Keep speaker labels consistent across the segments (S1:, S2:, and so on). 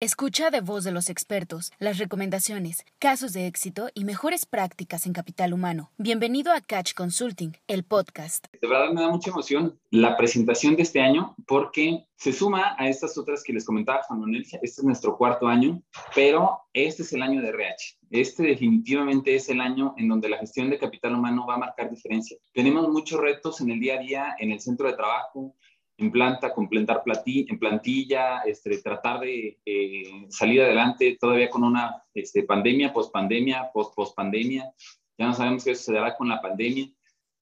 S1: Escucha de voz de los expertos las recomendaciones, casos de éxito y mejores prácticas en capital humano. Bienvenido a Catch Consulting, el podcast.
S2: De verdad me da mucha emoción la presentación de este año porque se suma a estas otras que les comentaba Juan Manuel. Este es nuestro cuarto año, pero este es el año de RH. Este definitivamente es el año en donde la gestión de capital humano va a marcar diferencia. Tenemos muchos retos en el día a día, en el centro de trabajo, en planta, completar en plantilla, este, tratar de eh, salir adelante todavía con una este, pandemia, post-pandemia, post-post-pandemia. Ya no sabemos qué sucederá con la pandemia.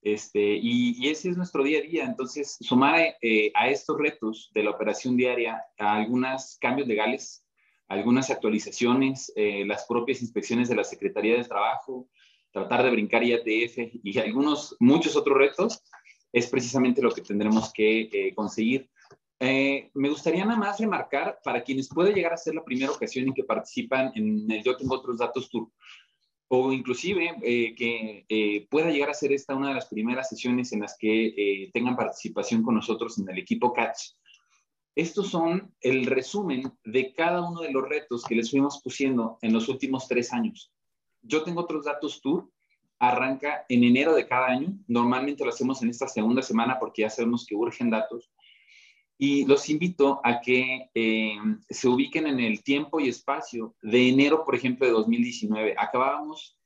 S2: Este, y, ese es nuestro día a día. Entonces, sumar eh, a estos retos de la operación diaria a algunos cambios legales, algunas actualizaciones, eh, las propias inspecciones de la Secretaría del Trabajo, tratar de brincar IATF y algunos, muchos otros retos, es precisamente lo que tendremos que eh, conseguir. Eh, me gustaría nada más remarcar para quienes puede llegar a ser la primera ocasión en que participan en el Yo Tengo Otros Datos Tour, o inclusive eh, que pueda llegar a ser esta una de las primeras sesiones en las que tengan participación con nosotros en el equipo Catch. Estos son el resumen de cada uno de los retos que les fuimos pusiendo en los últimos tres años. Yo tengo otros datos tour arranca en enero de cada año. Normalmente lo hacemos en esta segunda semana porque ya sabemos que urgen datos. Y los invito a que eh, se ubiquen en el tiempo y espacio de enero, por ejemplo, de 2019. Acabábamos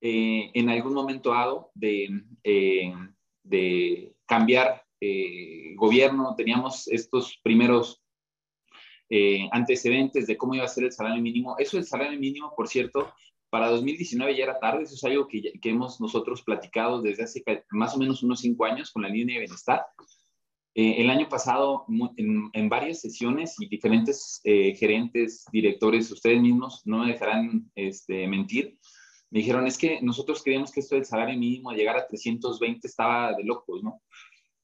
S2: eh, en algún momento dado de, eh, de cambiar gobierno, teníamos estos primeros antecedentes de cómo iba a ser el salario mínimo. Eso del salario mínimo, por cierto, para 2019 ya era tarde, eso es algo que, que, hemos nosotros platicado desde hace más o menos unos cinco años con la línea de bienestar. Eh, el año pasado, en, en, varias sesiones y diferentes eh, gerentes, directores, ustedes mismos no me dejarán este, mentir, me dijeron, es que nosotros creíamos que esto del salario mínimo llegar a 320 estaba de locos, ¿no?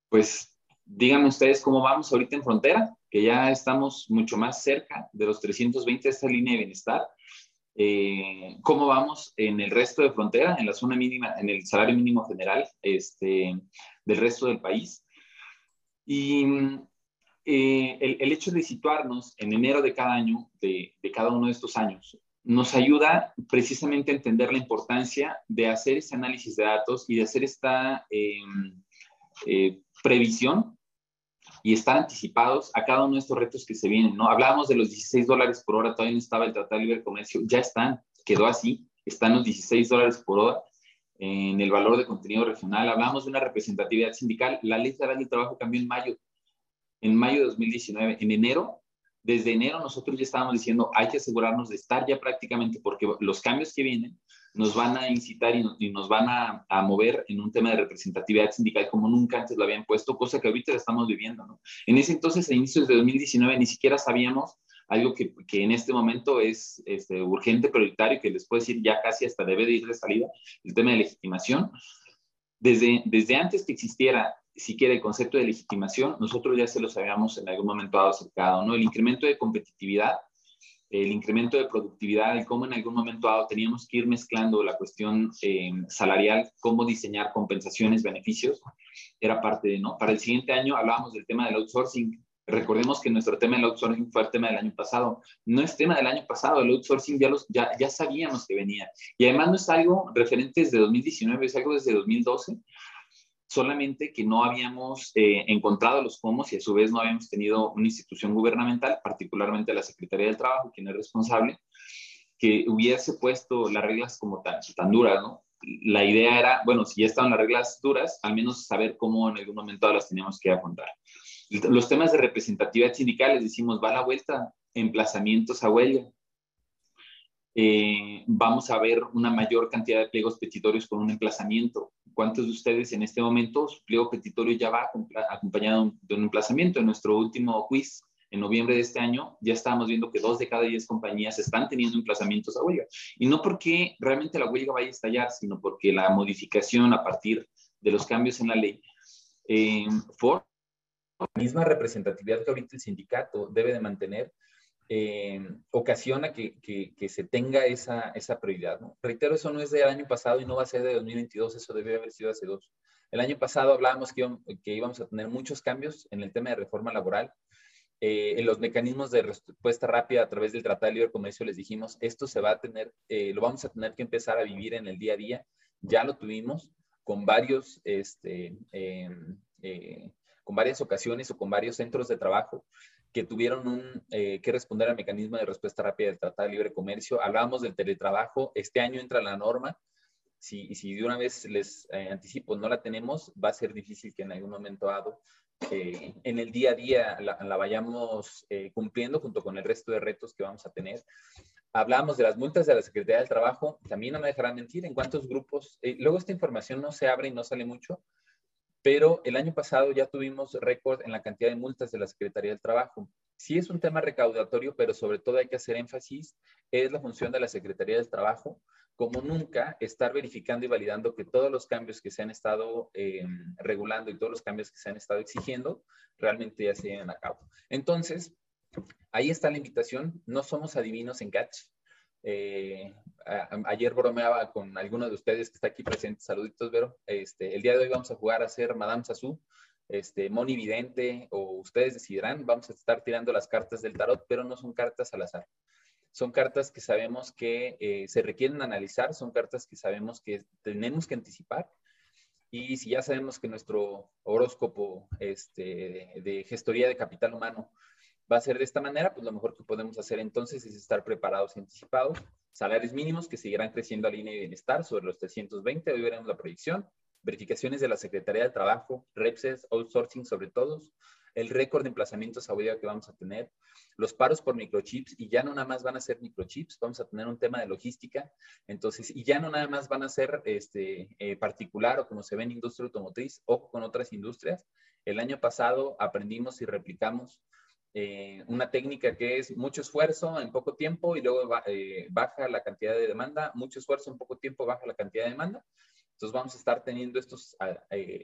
S2: Pues díganme ustedes cómo vamos ahorita en frontera, que ya estamos mucho más cerca de los 320 de esta línea de bienestar eh, cómo vamos en el resto de frontera, en la zona mínima, en el salario mínimo general este, del resto del país. Y eh, el, hecho de situarnos en enero de cada año, de, cada uno de estos años, nos ayuda precisamente a entender la importancia de hacer ese análisis de datos y de hacer esta em, eh, previsión y estar anticipados a cada uno de estos retos que se vienen, ¿no? Hablábamos de los 16 dólares por hora, todavía no estaba el Tratado de Libre Comercio, ya están, quedó así, están los 16 dólares por hora en el valor de contenido regional. Hablamos de una representatividad sindical, la ley federal del trabajo cambió en mayo, en mayo de 2019. En enero desde enero nosotros ya estábamos diciendo, hay que asegurarnos de estar ya prácticamente, porque los cambios que vienen nos van a incitar y, nos van a, mover en un tema de representatividad sindical como nunca antes lo habían puesto, cosa que ahorita la estamos viviendo. ¿no? En ese entonces, a inicios de 2019, ni siquiera sabíamos algo que, que en este momento es este, urgente, prioritario, que les puedo decir ya casi hasta debe de ir de salida, el tema de legitimación. Desde, desde antes que existiera siquiera el concepto de legitimación, nosotros ya se los habíamos en algún momento dado acercado, ¿no? El incremento de competitividad, el incremento de productividad, y cómo en algún momento dado teníamos que ir mezclando la cuestión eh, salarial, cómo diseñar compensaciones, beneficios, era parte de, ¿no? Para el siguiente año hablábamos del tema del outsourcing. Recordemos que nuestro tema del outsourcing fue el tema del año pasado. No es tema del año pasado, el outsourcing ya, los, ya, ya sabíamos que venía. Y además no es algo referente desde 2019, es algo desde 2012 solamente que no habíamos eh, encontrado los cómo y a su vez no habíamos tenido una institución gubernamental, particularmente la Secretaría del Trabajo, quien es responsable, que hubiese puesto las reglas como tan, tan duras, ¿no? La idea era, bueno, si ya estaban las reglas duras, al menos saber cómo en algún momento las teníamos que afrontar. Los temas de representatividad sindical, les decimos, va la vuelta, emplazamientos a huelga. Eh, vamos a ver una mayor cantidad de pliegos petitorios con un emplazamiento. ¿Cuántos de ustedes en este momento su pliego petitorio ya va acompañado de un emplazamiento? En nuestro último quiz, en noviembre de este año, ya estábamos viendo que dos de cada diez compañías están teniendo emplazamientos a huelga. Y no porque realmente la huelga vaya a estallar, sino porque la modificación a partir de los cambios en la ley eh, for la misma representatividad que ahorita el sindicato debe de mantener eh, ocasiona que, que, se tenga esa, esa prioridad. ¿no? Reitero, eso no es del año pasado y no va a ser de 2022, eso debe haber sido hace dos. El año pasado hablábamos que, que íbamos a tener muchos cambios en el tema de reforma laboral eh, en los mecanismos de respuesta rápida a través del Tratado de Libre Comercio les dijimos, esto se va a tener, eh, lo vamos a tener que empezar a vivir en el día a día. Ya lo tuvimos con varios, este, em, eh, con varias ocasiones o con varios centros de trabajo que tuvieron un, que responder al mecanismo de respuesta rápida del Tratado de Libre Comercio. Hablábamos del teletrabajo, este año entra la norma, si, si de una vez les anticipo, no la tenemos, va a ser difícil que en algún momento dado en el día a día la, vayamos eh, cumpliendo junto con el resto de retos que vamos a tener. Hablamos de las multas de la Secretaría del Trabajo, también no me dejarán mentir en cuántos grupos, eh, luego esta información no se abre y no sale mucho, pero el año pasado ya tuvimos récord en la cantidad de multas de la Secretaría del Trabajo. Sí es un tema recaudatorio, pero sobre todo hay que hacer énfasis, es la función de la Secretaría del Trabajo como nunca, estar verificando y validando que todos los cambios que se han estado eh, regulando y todos los cambios que se han estado exigiendo realmente ya se lleven a cabo. Entonces, ahí está la invitación. No somos adivinos en Catch. Eh, ayer bromeaba con alguno de ustedes que está aquí presente. Saluditos, Vero. Este, el día de hoy vamos a jugar a ser Madame Sassou, este, Moni Vidente, o ustedes decidirán. Vamos a estar tirando las cartas del tarot, pero no son cartas al azar. Son cartas que sabemos que eh, se requieren analizar, son cartas que sabemos que tenemos que anticipar. Y si ya sabemos que nuestro horóscopo este, de gestoría de capital humano va a ser de esta manera, pues lo mejor que podemos hacer entonces es estar preparados y anticipados. Salarios mínimos que seguirán creciendo a línea de bienestar sobre los 320, hoy veremos la proyección. Verificaciones de la Secretaría del Trabajo, REPSES, outsourcing sobre todos, el récord de emplazamientos a que vamos a tener, los paros por microchips, y ya no nada más van a ser microchips, vamos a tener un tema de logística, entonces, y ya no nada más van a ser este, eh, particular o como se ve en industria automotriz o con otras industrias. El año pasado aprendimos y replicamos eh, una técnica que es mucho esfuerzo en poco tiempo y luego eh, baja la cantidad de demanda, mucho esfuerzo en poco tiempo baja la cantidad de demanda. Entonces vamos a estar teniendo estos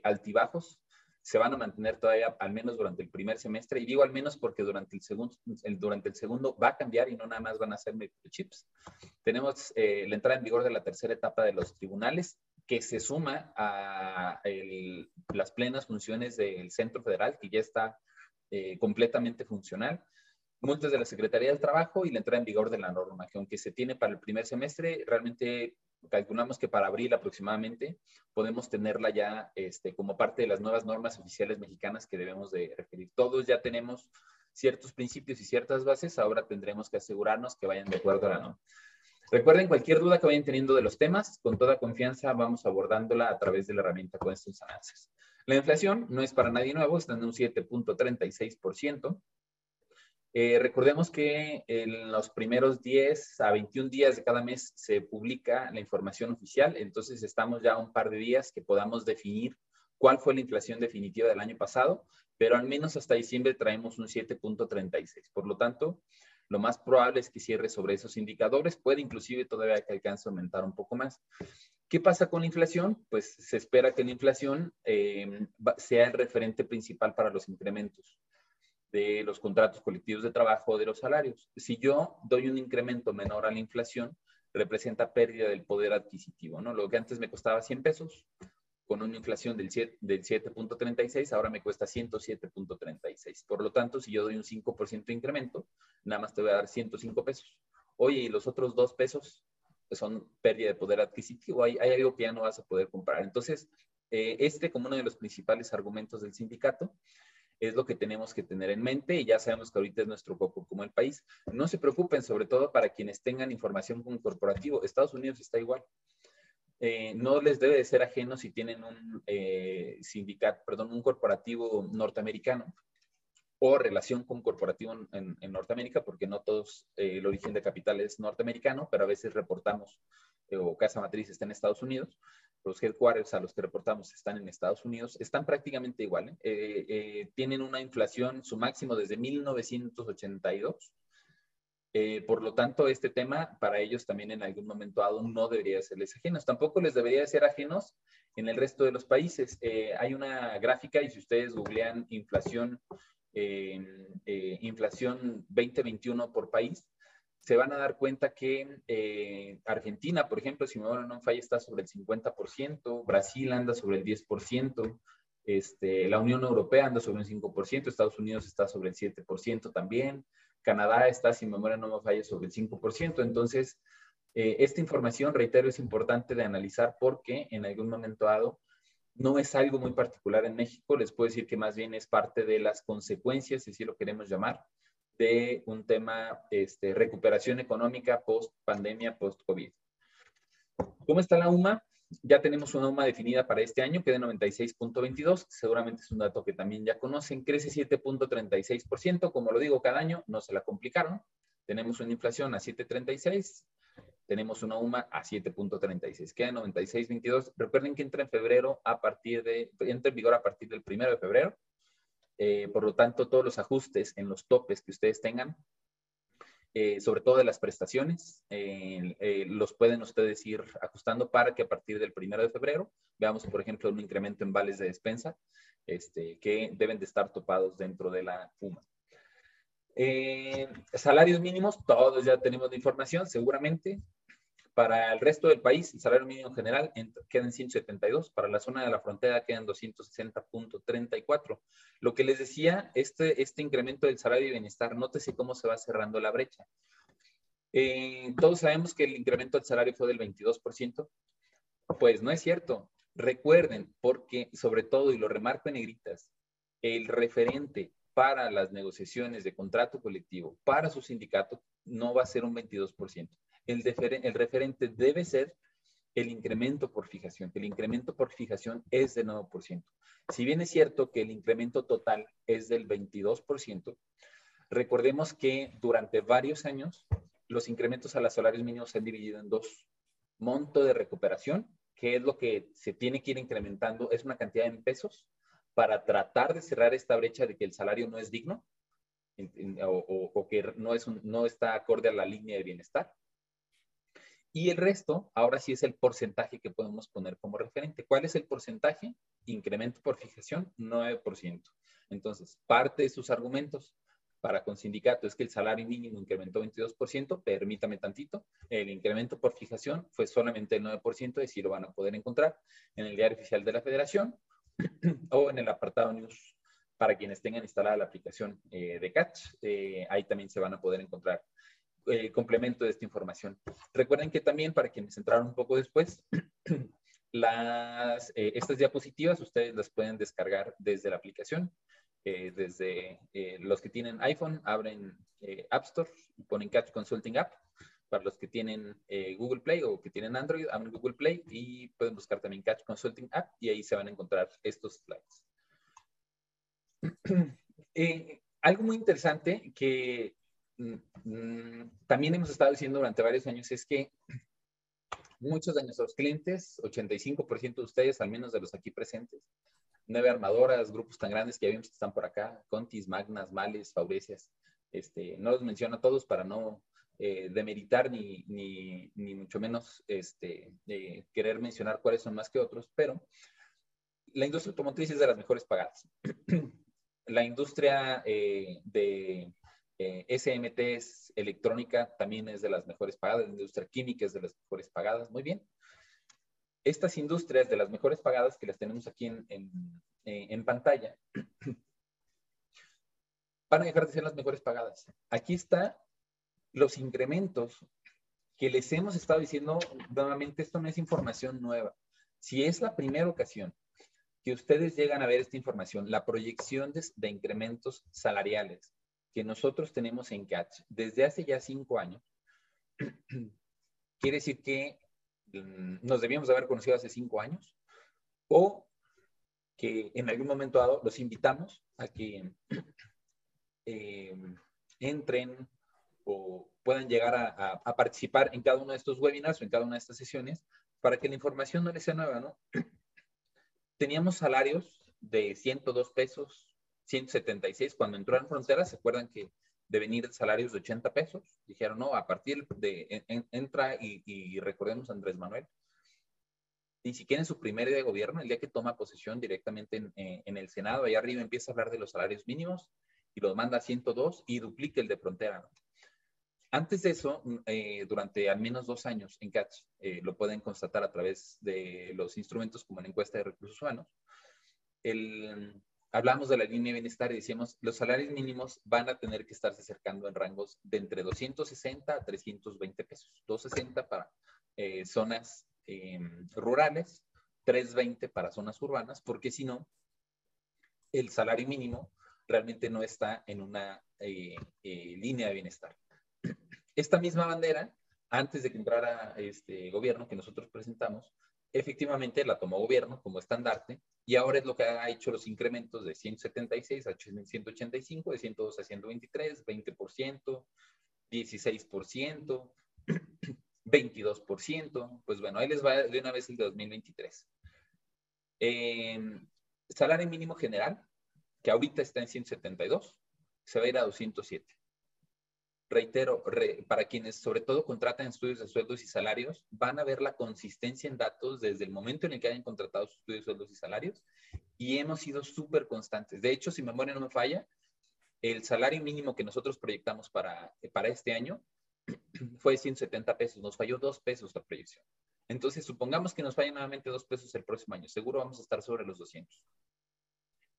S2: altibajos se van a mantener todavía al menos durante el primer semestre. Y digo al menos porque durante el segundo, durante el segundo va a cambiar y no nada más van a ser microchips. Tenemos eh, la entrada en vigor de la tercera etapa de los tribunales que se suma a las plenas funciones del Centro Federal, que ya está eh, completamente funcional multas de la Secretaría del Trabajo y la entrada en vigor de la norma, que aunque se tiene para el primer semestre, realmente calculamos que para abril aproximadamente podemos tenerla ya este, como parte de las nuevas normas oficiales mexicanas que debemos de referir. Todos ya tenemos ciertos principios y ciertas bases, ahora tendremos que asegurarnos que vayan de acuerdo a la norma. Recuerden, cualquier duda que vayan teniendo de los temas, con toda confianza vamos abordándola a través de la herramienta con estos análisis. La inflación no es para nadie nuevo, está en un 7.36%. Eh, recordemos que en los primeros 10 a 21 días de cada mes se publica la información oficial, entonces estamos ya un par de días que podamos definir cuál fue la inflación definitiva del año pasado, pero al menos hasta diciembre traemos un 7.36. Por lo tanto, lo más probable es que cierre sobre esos indicadores, puede inclusive todavía que alcance a aumentar un poco más. ¿Qué pasa con la inflación? Pues se espera que la inflación eh, sea el referente principal para los incrementos de los contratos colectivos de trabajo de los salarios. Si yo doy un incremento menor a la inflación, representa pérdida del poder adquisitivo, ¿no? Lo que antes me costaba 100 pesos, con una inflación del 7.36, ahora me cuesta 107.36. Por lo tanto, si yo doy un 5% de incremento, nada más te voy a dar 105 pesos. Oye, y los otros dos pesos son pérdida de poder adquisitivo, hay, hay algo que ya no vas a poder comprar. Entonces, eh, este como uno de los principales argumentos del sindicato, es lo que tenemos que tener en mente y ya sabemos que ahorita es nuestro coco como el país. No se preocupen, sobre todo para quienes tengan información con corporativo. Estados Unidos está igual. Eh, no les debe de ser ajeno si tienen un eh, sindicato, perdón, un corporativo norteamericano o relación con corporativo en, Norteamérica, porque no todos eh, el origen de capital es norteamericano, pero a veces reportamos o casa matriz está en Estados Unidos los headquarters a los que reportamos están en Estados Unidos, están prácticamente igual. ¿eh? Eh, eh, tienen una inflación, su máximo desde 1982. por lo tanto, este tema para ellos también en algún momento aún no debería serles ajenos. Tampoco les debería ser ajenos en el resto de los países. hay una gráfica y si ustedes googlean inflación, inflación 2021 por país, se van a dar cuenta que eh, Argentina, por ejemplo, si me no falla, está sobre el 50%, Brasil anda sobre el 10%, Este, la Unión Europea anda sobre un 5%, Estados Unidos está sobre el 7% también, Canadá está, sin memoria no me falla, sobre el 5%. Entonces, eh, esta información, reitero, es importante de analizar porque en algún momento dado no es algo muy particular en México, les puedo decir que más bien es parte de las consecuencias, si así lo queremos llamar, de un tema, este, recuperación económica post pandemia, post COVID. ¿Cómo está la UMA? Ya tenemos una UMA definida para este año que de 96.22, seguramente es un dato que también ya conocen, crece 7.36%, como lo digo cada año, no se la complicaron. Tenemos una inflación a 7.36, tenemos una UMA a 7.36, queda 96.22. Recuerden que entra en febrero a partir de, entra en vigor a partir del primero de febrero. Eh, por lo tanto, todos los ajustes en los topes que ustedes tengan, eh, sobre todo de las prestaciones, eh, los pueden ustedes ir ajustando para que a partir del primero de febrero veamos, por ejemplo, un incremento en vales de despensa este, que deben de estar topados dentro de la UMA. salarios mínimos, todos ya tenemos la información, seguramente. Para el resto del país, el salario mínimo general queda en 172. Para la zona de la frontera quedan 260.34. Lo que les decía, este, este incremento del salario de bienestar, nótese cómo se va cerrando la brecha. Eh, todos sabemos que el incremento del salario fue del 22%. Pues no es cierto. Recuerden, porque sobre todo, y lo remarco en negritas, el referente para las negociaciones de contrato colectivo para su sindicato no va a ser un 22% el, referente debe ser el incremento por fijación, el incremento por fijación es de 9%. Si bien es cierto que el incremento total es del 22%, recordemos que durante varios años los incrementos a los salarios mínimos se han dividido en dos. Monto de recuperación, que es lo que se tiene que ir incrementando, es una cantidad en pesos para tratar de cerrar esta brecha de que el salario no es digno o, que no, es no está acorde a la línea de bienestar. Y el resto, ahora sí es el porcentaje que podemos poner como referente. ¿Cuál es el porcentaje? Incremento por fijación, 9%. Entonces, parte de sus argumentos para con sindicato es que el salario mínimo incrementó 22%, permítame tantito, el incremento por fijación fue solamente el 9%, y si lo van a poder encontrar en el diario oficial de la federación o en el apartado news para quienes tengan instalada la aplicación eh, de Catch, eh, ahí también se van a poder encontrar el complemento de esta información. Recuerden que también, para quienes entraron un poco después, las, eh, estas diapositivas ustedes las pueden descargar desde la aplicación. Eh, desde eh, los que tienen iPhone, abren App Store y ponen Catch Consulting App. Para los que tienen Google Play o que tienen Android, abren Google Play y pueden buscar también Catch Consulting App y ahí se van a encontrar estos slides. algo muy interesante que también hemos estado diciendo durante varios años es que muchos de nuestros clientes, 85% de ustedes, al menos de los aquí presentes, nueve armadoras, grupos tan grandes que ya vimos que están por acá, Contis, Magnas, Males, Faurecias, este, no los menciono a todos para no eh, demeritar ni, ni, ni, mucho menos este, querer mencionar cuáles son más que otros, pero la industria automotriz es de las mejores pagadas. la industria eh, de eh, SMT es electrónica, también es de las mejores pagadas, la industria química es de las mejores pagadas, muy bien. Estas industrias de las mejores pagadas que las tenemos aquí en, en, pantalla, van a dejar de ser las mejores pagadas. Aquí está los incrementos que les hemos estado diciendo nuevamente, esto no es información nueva. Si es la primera ocasión que ustedes llegan a ver esta información, la proyección de incrementos salariales que nosotros tenemos en Catch desde hace ya cinco años, quiere decir que mm, nos debíamos haber conocido hace cinco años o que en algún momento dado los invitamos a que eh, entren o puedan llegar a, a, participar en cada uno de estos webinars o en cada una de estas sesiones para que la información no les sea nueva, ¿no? Teníamos salarios de 102 pesos, 176, cuando entró en frontera, ¿se acuerdan que de venir salarios de 80 pesos? Dijeron, no, a partir de, entra y, recordemos a Andrés Manuel, ni siquiera en su primer día de gobierno, el día que toma posesión directamente en, eh, el Senado, allá arriba empieza a hablar de los salarios mínimos y los manda a 102 y duplica el de frontera. Antes de eso, mm, eh, durante al menos dos años en CATS, eh, lo pueden constatar a través de los instrumentos como la encuesta de recursos humanos, el, hablamos de la línea de bienestar y decíamos, los salarios mínimos van a tener que estarse acercando en rangos de entre 260 a 320 pesos. 260 para eh, zonas em, rurales, 320 para zonas urbanas, porque si no, el salario mínimo realmente no está en una eh, eh, línea de bienestar. Esta misma bandera, antes de que entrara este gobierno que nosotros presentamos, efectivamente la tomó gobierno como estandarte y ahora es lo que ha hecho los incrementos de 176 a 185, de 102 a 123, 20%, 16%, 22%. Pues bueno, ahí les va de una vez el de 2023. salario mínimo general, que ahorita está en 172, se va a ir a 207 reitero, para quienes sobre todo contratan estudios de sueldos y salarios, van a ver la consistencia en datos desde el momento en el que hayan contratado sus estudios de sueldos y salarios y hemos sido súper constantes. De hecho, si memoria no me falla, el salario mínimo que nosotros proyectamos para, para este año fue 170 pesos, nos falló dos pesos la proyección. Entonces, supongamos que nos fallen nuevamente dos pesos el próximo año, seguro vamos a estar sobre los 200.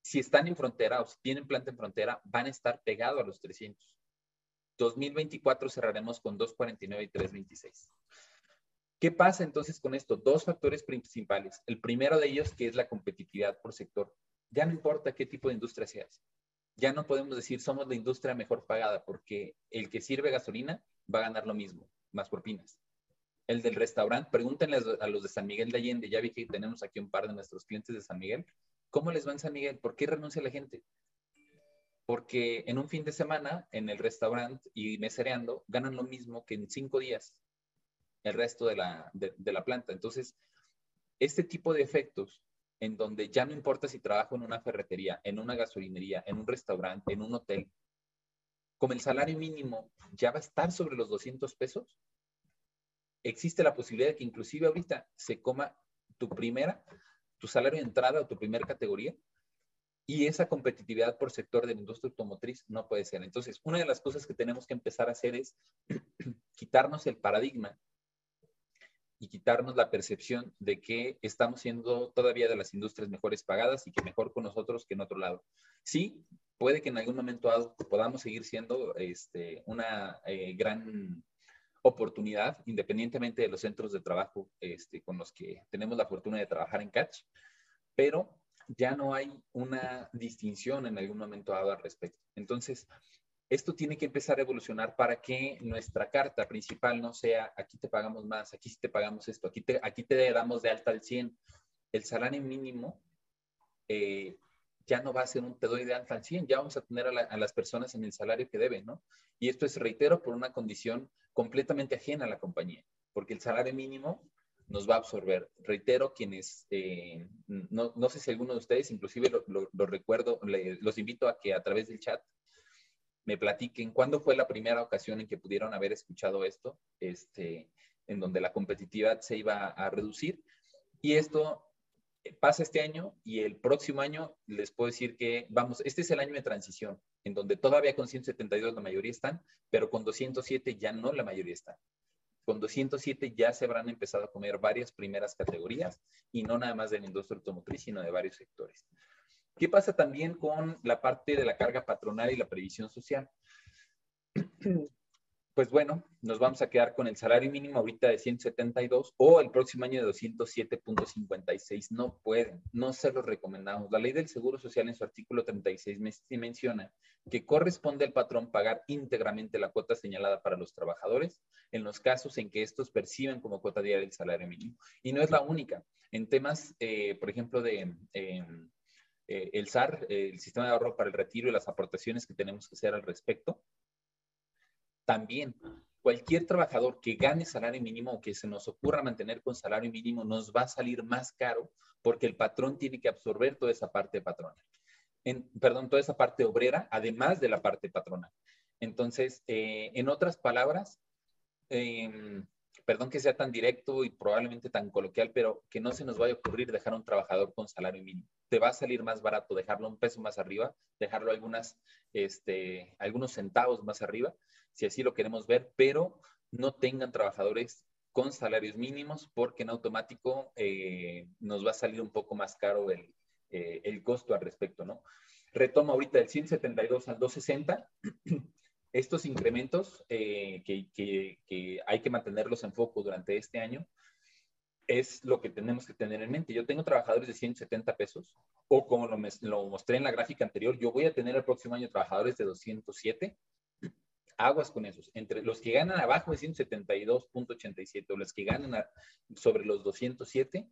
S2: Si están en frontera o si tienen planta en frontera, van a estar pegados a los 300. 2024 cerraremos con 2.49 y 3.26. ¿Qué pasa entonces con esto? Dos factores principales. El primero de ellos, que es la competitividad por sector. Ya no importa qué tipo de industria seas. Ya no podemos decir somos la industria mejor pagada porque el que sirve gasolina va a ganar lo mismo, más propinas. El del restaurante, pregúntenle a los de San Miguel de Allende, ya vi que tenemos aquí un par de nuestros clientes de San Miguel. ¿Cómo les va en San Miguel? ¿Por qué renuncia la gente? Porque en un fin de semana en el restaurante y mesereando ganan lo mismo que en cinco días el resto de la, de, la planta. Entonces, este tipo de efectos en donde ya no importa si trabajo en una ferretería, en una gasolinería, en un restaurante, en un hotel, como el salario mínimo ya va a estar sobre los 200 pesos, existe la posibilidad de que inclusive ahorita se coma tu primera, tu salario de entrada o tu primera categoría y esa competitividad por sector de la industria automotriz no puede ser. Entonces, una de las cosas que tenemos que empezar a hacer es quitarnos el paradigma y quitarnos la percepción de que estamos siendo todavía de las industrias mejores pagadas y que mejor con nosotros que en otro lado. Sí, puede que en algún momento podamos seguir siendo este, una eh, gran oportunidad, independientemente de los centros de trabajo este, con los que tenemos la fortuna de trabajar en Catch, pero ya no hay una distinción en algún momento dado al respecto. Entonces, esto tiene que empezar a evolucionar para que nuestra carta principal no sea aquí te pagamos más, aquí te pagamos esto, aquí te, aquí te damos de alta al 100. El salario mínimo eh, ya no va a ser un te doy de alta al 100, ya vamos a tener a, a, las personas en el salario que deben, ¿no? Y esto es, reitero, por una condición completamente ajena a la compañía, porque el salario mínimo nos va a absorber. Reitero, quienes, eh, no, no, sé si alguno de ustedes, inclusive lo, recuerdo, los invito a que a través del chat me platiquen cuándo fue la primera ocasión en que pudieron haber escuchado esto, este, en donde la competitividad se iba a reducir. Y esto pasa este año y el próximo año les puedo decir que, vamos, este es el año de transición, en donde todavía con 172 la mayoría están, pero con 207 ya no la mayoría están. Con 207 ya se habrán empezado a comer varias primeras categorías y no nada más de la industria automotriz, sino de varios sectores. ¿Qué pasa también con la parte de la carga patronal y la previsión social? Pues bueno, nos vamos a quedar con el salario mínimo ahorita de 172 o el próximo año de 207.56. No pueden, no se los recomendamos. La ley del Seguro Social en su artículo 36 menciona que corresponde al patrón pagar íntegramente la cuota señalada para los trabajadores en los casos en que estos perciben como cuota diaria el salario mínimo. Y no es la única. En temas, eh, por ejemplo, de... Em, eh, el SAR, el sistema de ahorro para el retiro y las aportaciones que tenemos que hacer al respecto, también, cualquier trabajador que gane salario mínimo o que se nos ocurra mantener con salario mínimo nos va a salir más caro porque el patrón tiene que absorber toda esa parte patronal. En, perdón, toda esa parte obrera, además de la parte patronal. Entonces, eh, en otras palabras, em, perdón que sea tan directo y probablemente tan coloquial, pero que no se nos vaya a ocurrir dejar a un trabajador con salario mínimo. Te va a salir más barato dejarlo un peso más arriba, dejarlo algunas, este, algunos centavos más arriba, si así lo queremos ver, pero no tengan trabajadores con salarios mínimos porque en automático eh, nos va a salir un poco más caro el, eh, el costo al respecto, ¿no? Retomo ahorita del 172 al 260. Estos incrementos eh, que, que, hay que mantenerlos en foco durante este año es lo que tenemos que tener en mente. Yo tengo trabajadores de 170 pesos, o como lo, lo mostré en la gráfica anterior, yo voy a tener el próximo año trabajadores de 207 aguas con esos. Entre los que ganan abajo de 172.87 o los que ganan sobre los 207,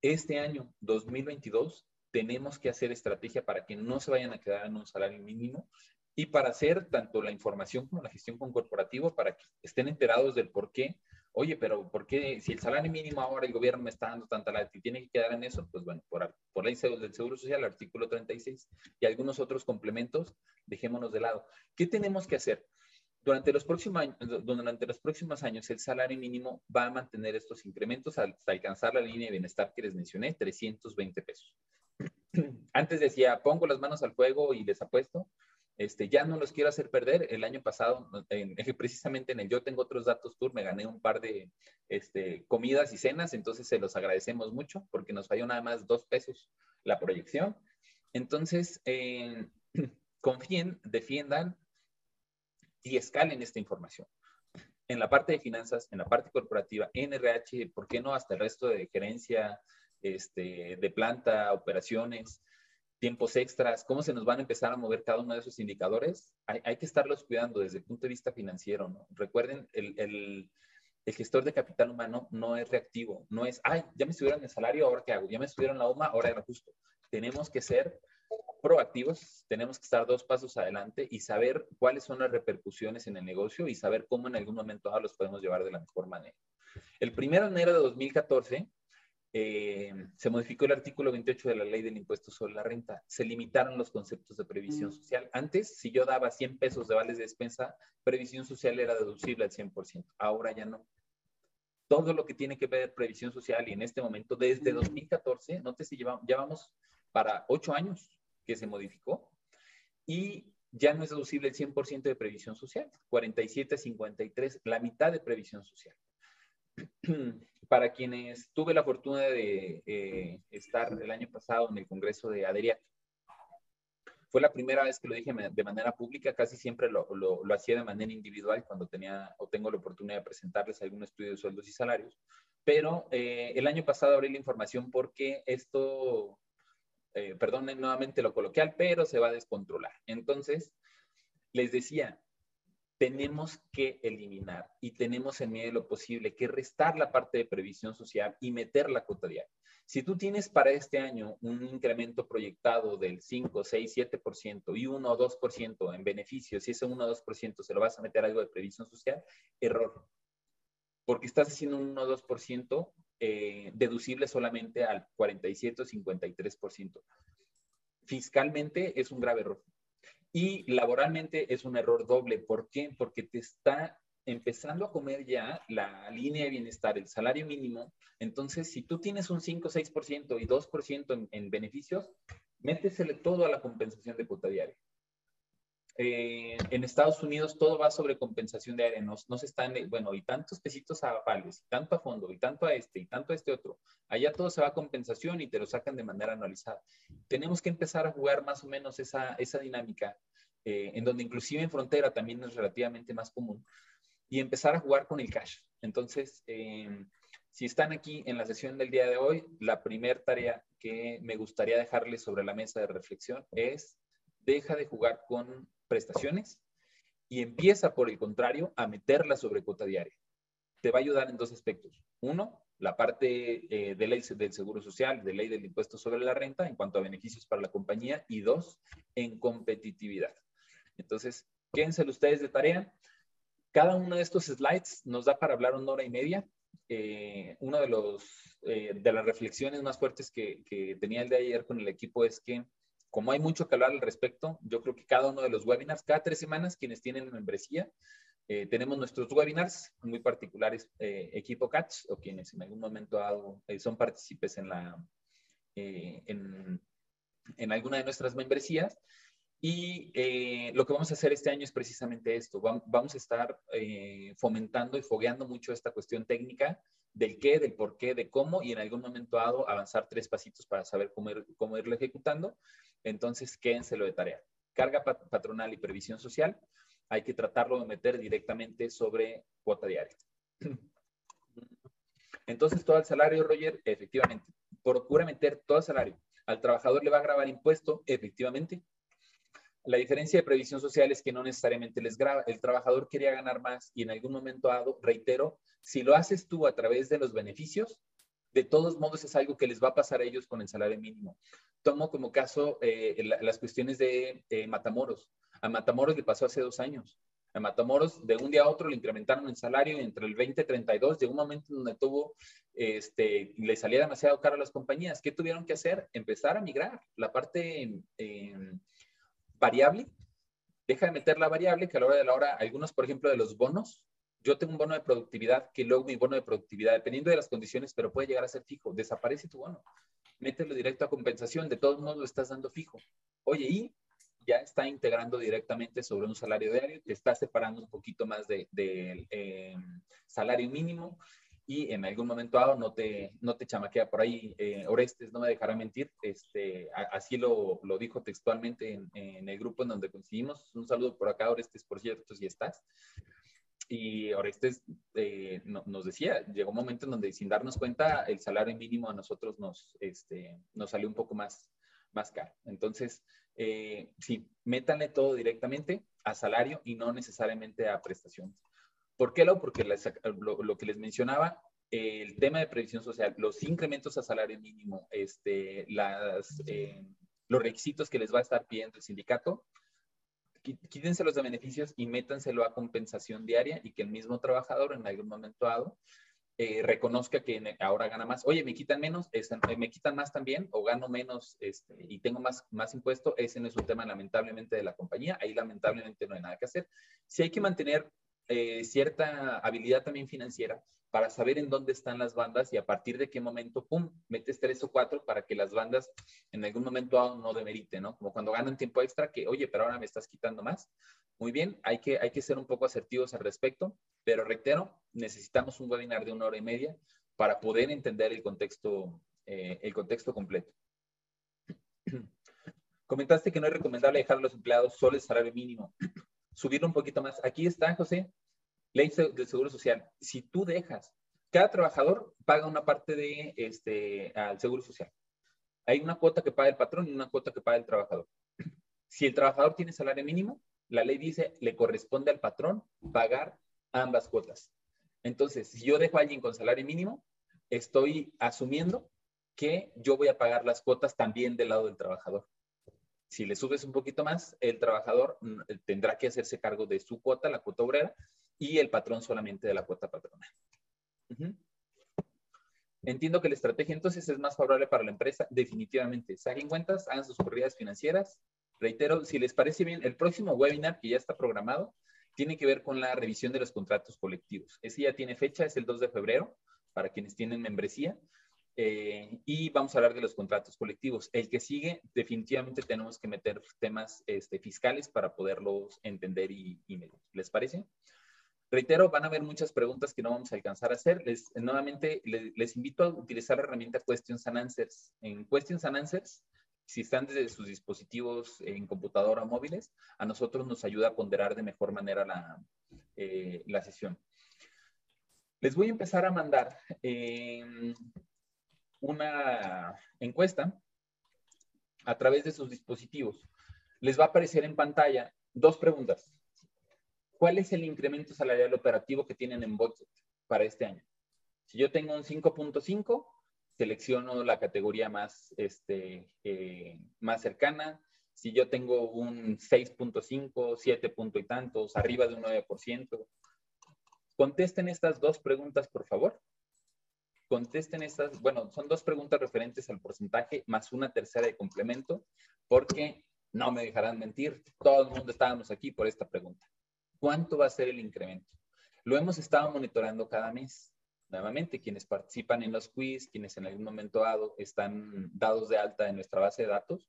S2: este año 2022 tenemos que hacer estrategia para que no se vayan a quedar en un salario mínimo y para hacer tanto la información como la gestión con corporativo para que estén enterados del por qué. Oye, pero ¿por qué si el salario mínimo ahora el gobierno me está dando tanta la y tiene que quedar en eso? Pues bueno, por, por ley del Seguro Social, artículo 36 y algunos otros complementos, dejémonos de lado. ¿Qué tenemos que hacer? Durante los, próximos años, durante los próximos años, el salario mínimo va a mantener estos incrementos hasta alcanzar la línea de bienestar que les mencioné, 320 pesos. Antes decía, pongo las manos al fuego y les apuesto. Este, ya no los quiero hacer perder. El año pasado, precisamente en el Yo Tengo Otros Datos Tour, me gané un par de este, comidas y cenas, entonces se los agradecemos mucho porque nos falló nada más dos pesos la proyección. Entonces, eh, confíen, defiendan y escalen esta información. En la parte de finanzas, en la parte corporativa, en RH, ¿por qué no hasta el resto de gerencia, este, de planta, operaciones, tiempos extras, cómo se nos van a empezar a mover cada uno de esos indicadores? Hay, que estarlos cuidando desde el punto de vista financiero. ¿no? Recuerden, el, el, gestor de capital humano no es reactivo, no es, ay, ya me subieron el salario, ahora qué hago, ya me subieron la UMA, ahora era justo. Tenemos que ser proactivos, tenemos que estar dos pasos adelante y saber cuáles son las repercusiones en el negocio y saber cómo en algún momento los podemos llevar de la mejor manera. El 1 de enero de 2014 eh, se modificó el artículo 28 de la ley del impuesto sobre la renta. Se limitaron los conceptos de previsión mm. social. Antes, si yo daba 100 pesos de vales de despensa, previsión social era deducible al 100%. Ahora ya no. Todo lo que tiene que ver previsión social y en este momento, desde 2014, no te si llevamos, ya vamos para ocho años que se modificó y ya no es deducible el 100% de previsión social, 47 53, la mitad de previsión social. Para quienes tuve la fortuna de eh, estar el año pasado en el Congreso de ADERIAC, fue la primera vez que lo dije de manera pública, casi siempre lo, lo, lo, hacía de manera individual cuando tenía o tengo la oportunidad de presentarles algún estudio de sueldos y salarios, pero eh, el año pasado abrí la información porque esto eh, perdonen nuevamente lo coloquial, pero se va a descontrolar. Entonces, les decía, tenemos que eliminar y tenemos en medio de lo posible que restar la parte de previsión social y meter la cuota diaria. Si tú tienes para este año un incremento proyectado del 5, 6, 7% y 1 o 2% en beneficios, si ese 1 o 2% se lo vas a meter algo de previsión social, error. Porque estás haciendo un 1 o 2% eh, deducible solamente al 47 o 53%. Fiscalmente es un grave error. Y laboralmente es un error doble. ¿Por qué? Porque te está empezando a comer ya la línea de bienestar, el salario mínimo. Entonces, si tú tienes un 5, 6% y 2% en, en beneficios, métesele todo a la compensación de cuota diaria. Eh, en Estados Unidos todo va sobre compensación de área, no, se están, bueno, y tantos pesitos a vales, tanto a fondo, y tanto a este, y tanto a este otro. Allá todo se va a compensación y te lo sacan de manera anualizada. Tenemos que empezar a jugar más o menos esa, esa dinámica, eh, en donde inclusive en frontera también es relativamente más común, y empezar a jugar con el cash. Entonces, eh, si están aquí en la sesión del día de hoy, la primera tarea que me gustaría dejarles sobre la mesa de reflexión es deja de jugar con prestaciones y empieza, por el contrario, a meterla sobre cuota diaria. Te va a ayudar en dos aspectos. Uno, la parte eh, de ley del Seguro Social, de ley del impuesto sobre la renta en cuanto a beneficios para la compañía. Y dos, en competitividad. Entonces, quédense ustedes de tarea. Cada uno de estos slides nos da para hablar una hora y media. Eh, una de, eh, de las reflexiones más fuertes que, que tenía el de ayer con el equipo es que como hay mucho que hablar al respecto, yo creo que cada uno de los webinars, cada tres semanas, quienes tienen membresía, eh, tenemos nuestros webinars muy particulares, eh, equipo Catch, o quienes en algún momento eh, son partícipes en, la, en, en alguna de nuestras membresías. Y eh, lo que vamos a hacer este año es precisamente esto. Vamos a estar eh, fomentando y fogueando mucho esta cuestión técnica del qué, del por qué, de cómo, y en algún momento dado avanzar tres pasitos para saber cómo, cómo irlo ejecutando. Entonces, quédenselo de tarea. Carga patronal y previsión social, hay que tratarlo de meter directamente sobre cuota diaria. Entonces, todo el salario, Roger, efectivamente, procura meter todo el salario. Al trabajador le va a grabar impuesto, efectivamente. La diferencia de previsión social es que no necesariamente les graba. El trabajador quería ganar más y en algún momento dado, reitero, si lo haces tú a través de los beneficios, de todos modos es algo que les va a pasar a ellos con el salario mínimo. Tomo como caso eh, las cuestiones de Matamoros. A Matamoros le pasó hace dos años. A Matamoros, de un día a otro le incrementaron el salario entre el 20 y 32. Llegó un momento donde tuvo, este, le salía demasiado caro a las compañías. ¿Qué tuvieron que hacer? Empezar a migrar. La parte em, variable, deja de meter la variable, que a la hora de la hora, algunos, por ejemplo, de los bonos, yo tengo un bono de productividad que luego mi bono de productividad, dependiendo de las condiciones, pero puede llegar a ser fijo, desaparece tu bono, mételo directo a compensación, de todos modos lo estás dando fijo. Oye, y ya está integrando directamente sobre un salario diario, te está separando un poquito más del de, eh, salario mínimo y en algún momento dado no te, no te chamaquea por ahí. Eh, Orestes no me dejará mentir, este, así lo, lo dijo textualmente en, en, el grupo en donde coincidimos. Un saludo por acá, Orestes, por cierto, si estás. Y Orestes eh, nos decía, llegó un momento en donde sin darnos cuenta el salario mínimo a nosotros nos, este, nos salió un poco más, más caro. Entonces, eh, sí, métanle todo directamente a salario y no necesariamente a prestaciones. ¿Por qué lo? Porque lo, que les mencionaba, el tema de previsión social, los incrementos a salario mínimo, este, las, eh, los requisitos que les va a estar pidiendo el sindicato, quítense los de beneficios y métanselo a compensación diaria y que el mismo trabajador en algún momento dado eh, reconozca que ahora gana más. Oye, me quitan menos, me quitan más también, o gano menos este, y tengo más, más impuesto. Ese no es un tema lamentablemente de la compañía. Ahí lamentablemente no hay nada que hacer. Si hay que mantener eh, cierta habilidad también financiera para saber en dónde están las bandas y a partir de qué momento, pum, metes tres o cuatro para que las bandas en algún momento no demeriten, ¿no? Como cuando ganan tiempo extra, que, oye, pero ahora me estás quitando más. Muy bien, hay que, hay que ser un poco asertivos al respecto, pero reitero, necesitamos un webinar de una hora y media para poder entender el contexto, eh, el contexto completo. Comentaste que no es recomendable dejar a los empleados solo el salario mínimo. Subirlo un poquito más. Aquí está, José, ley del Seguro Social. Si tú dejas, cada trabajador paga una parte de este, al Seguro Social. Hay una cuota que paga el patrón y una cuota que paga el trabajador. Si el trabajador tiene salario mínimo, la ley dice le corresponde al patrón pagar ambas cuotas. Entonces, si yo dejo a alguien con salario mínimo, estoy asumiendo que yo voy a pagar las cuotas también del lado del trabajador. Si le subes un poquito más, el trabajador mm, tendrá que hacerse cargo de su cuota, la cuota obrera, y el patrón solamente de la cuota patronal. Entiendo que la estrategia entonces es más favorable para la empresa, definitivamente. Saquen cuentas, hagan sus corridas financieras. Reitero, si les parece bien, el próximo webinar que ya está programado tiene que ver con la revisión de los contratos colectivos. Ese ya tiene fecha, es el 2 de febrero, para quienes tienen membresía. Eh, y vamos a hablar de los contratos colectivos. El que sigue, definitivamente tenemos que meter temas este, fiscales para poderlos entender y, medir. ¿Les parece? Reitero, van a haber muchas preguntas que no vamos a alcanzar a hacer. Les, nuevamente, les, les, invito a utilizar la herramienta Questions and Answers. En Questions and Answers si están desde sus dispositivos en computadora o móviles, a nosotros nos ayuda a ponderar de mejor manera la, eh, la sesión. Les voy a empezar a mandar em, una encuesta a través de sus dispositivos. Les va a aparecer en pantalla dos preguntas. ¿Cuál es el incremento salarial operativo que tienen en budget para este año? Si yo tengo un 5.5, selecciono la categoría más, este, eh, más cercana. Si yo tengo un 6.5, 7 punto y tantos, arriba de un 9%, contesten estas dos preguntas, por favor. Contesten estas, bueno, son dos preguntas referentes al porcentaje más una tercera de complemento, porque no me dejarán mentir, todo el mundo estábamos aquí por esta pregunta. ¿Cuánto va a ser el incremento? Lo hemos estado monitoreando cada mes nuevamente, quienes participan en los quiz, quienes en algún momento dado están dados de alta en nuestra base de datos,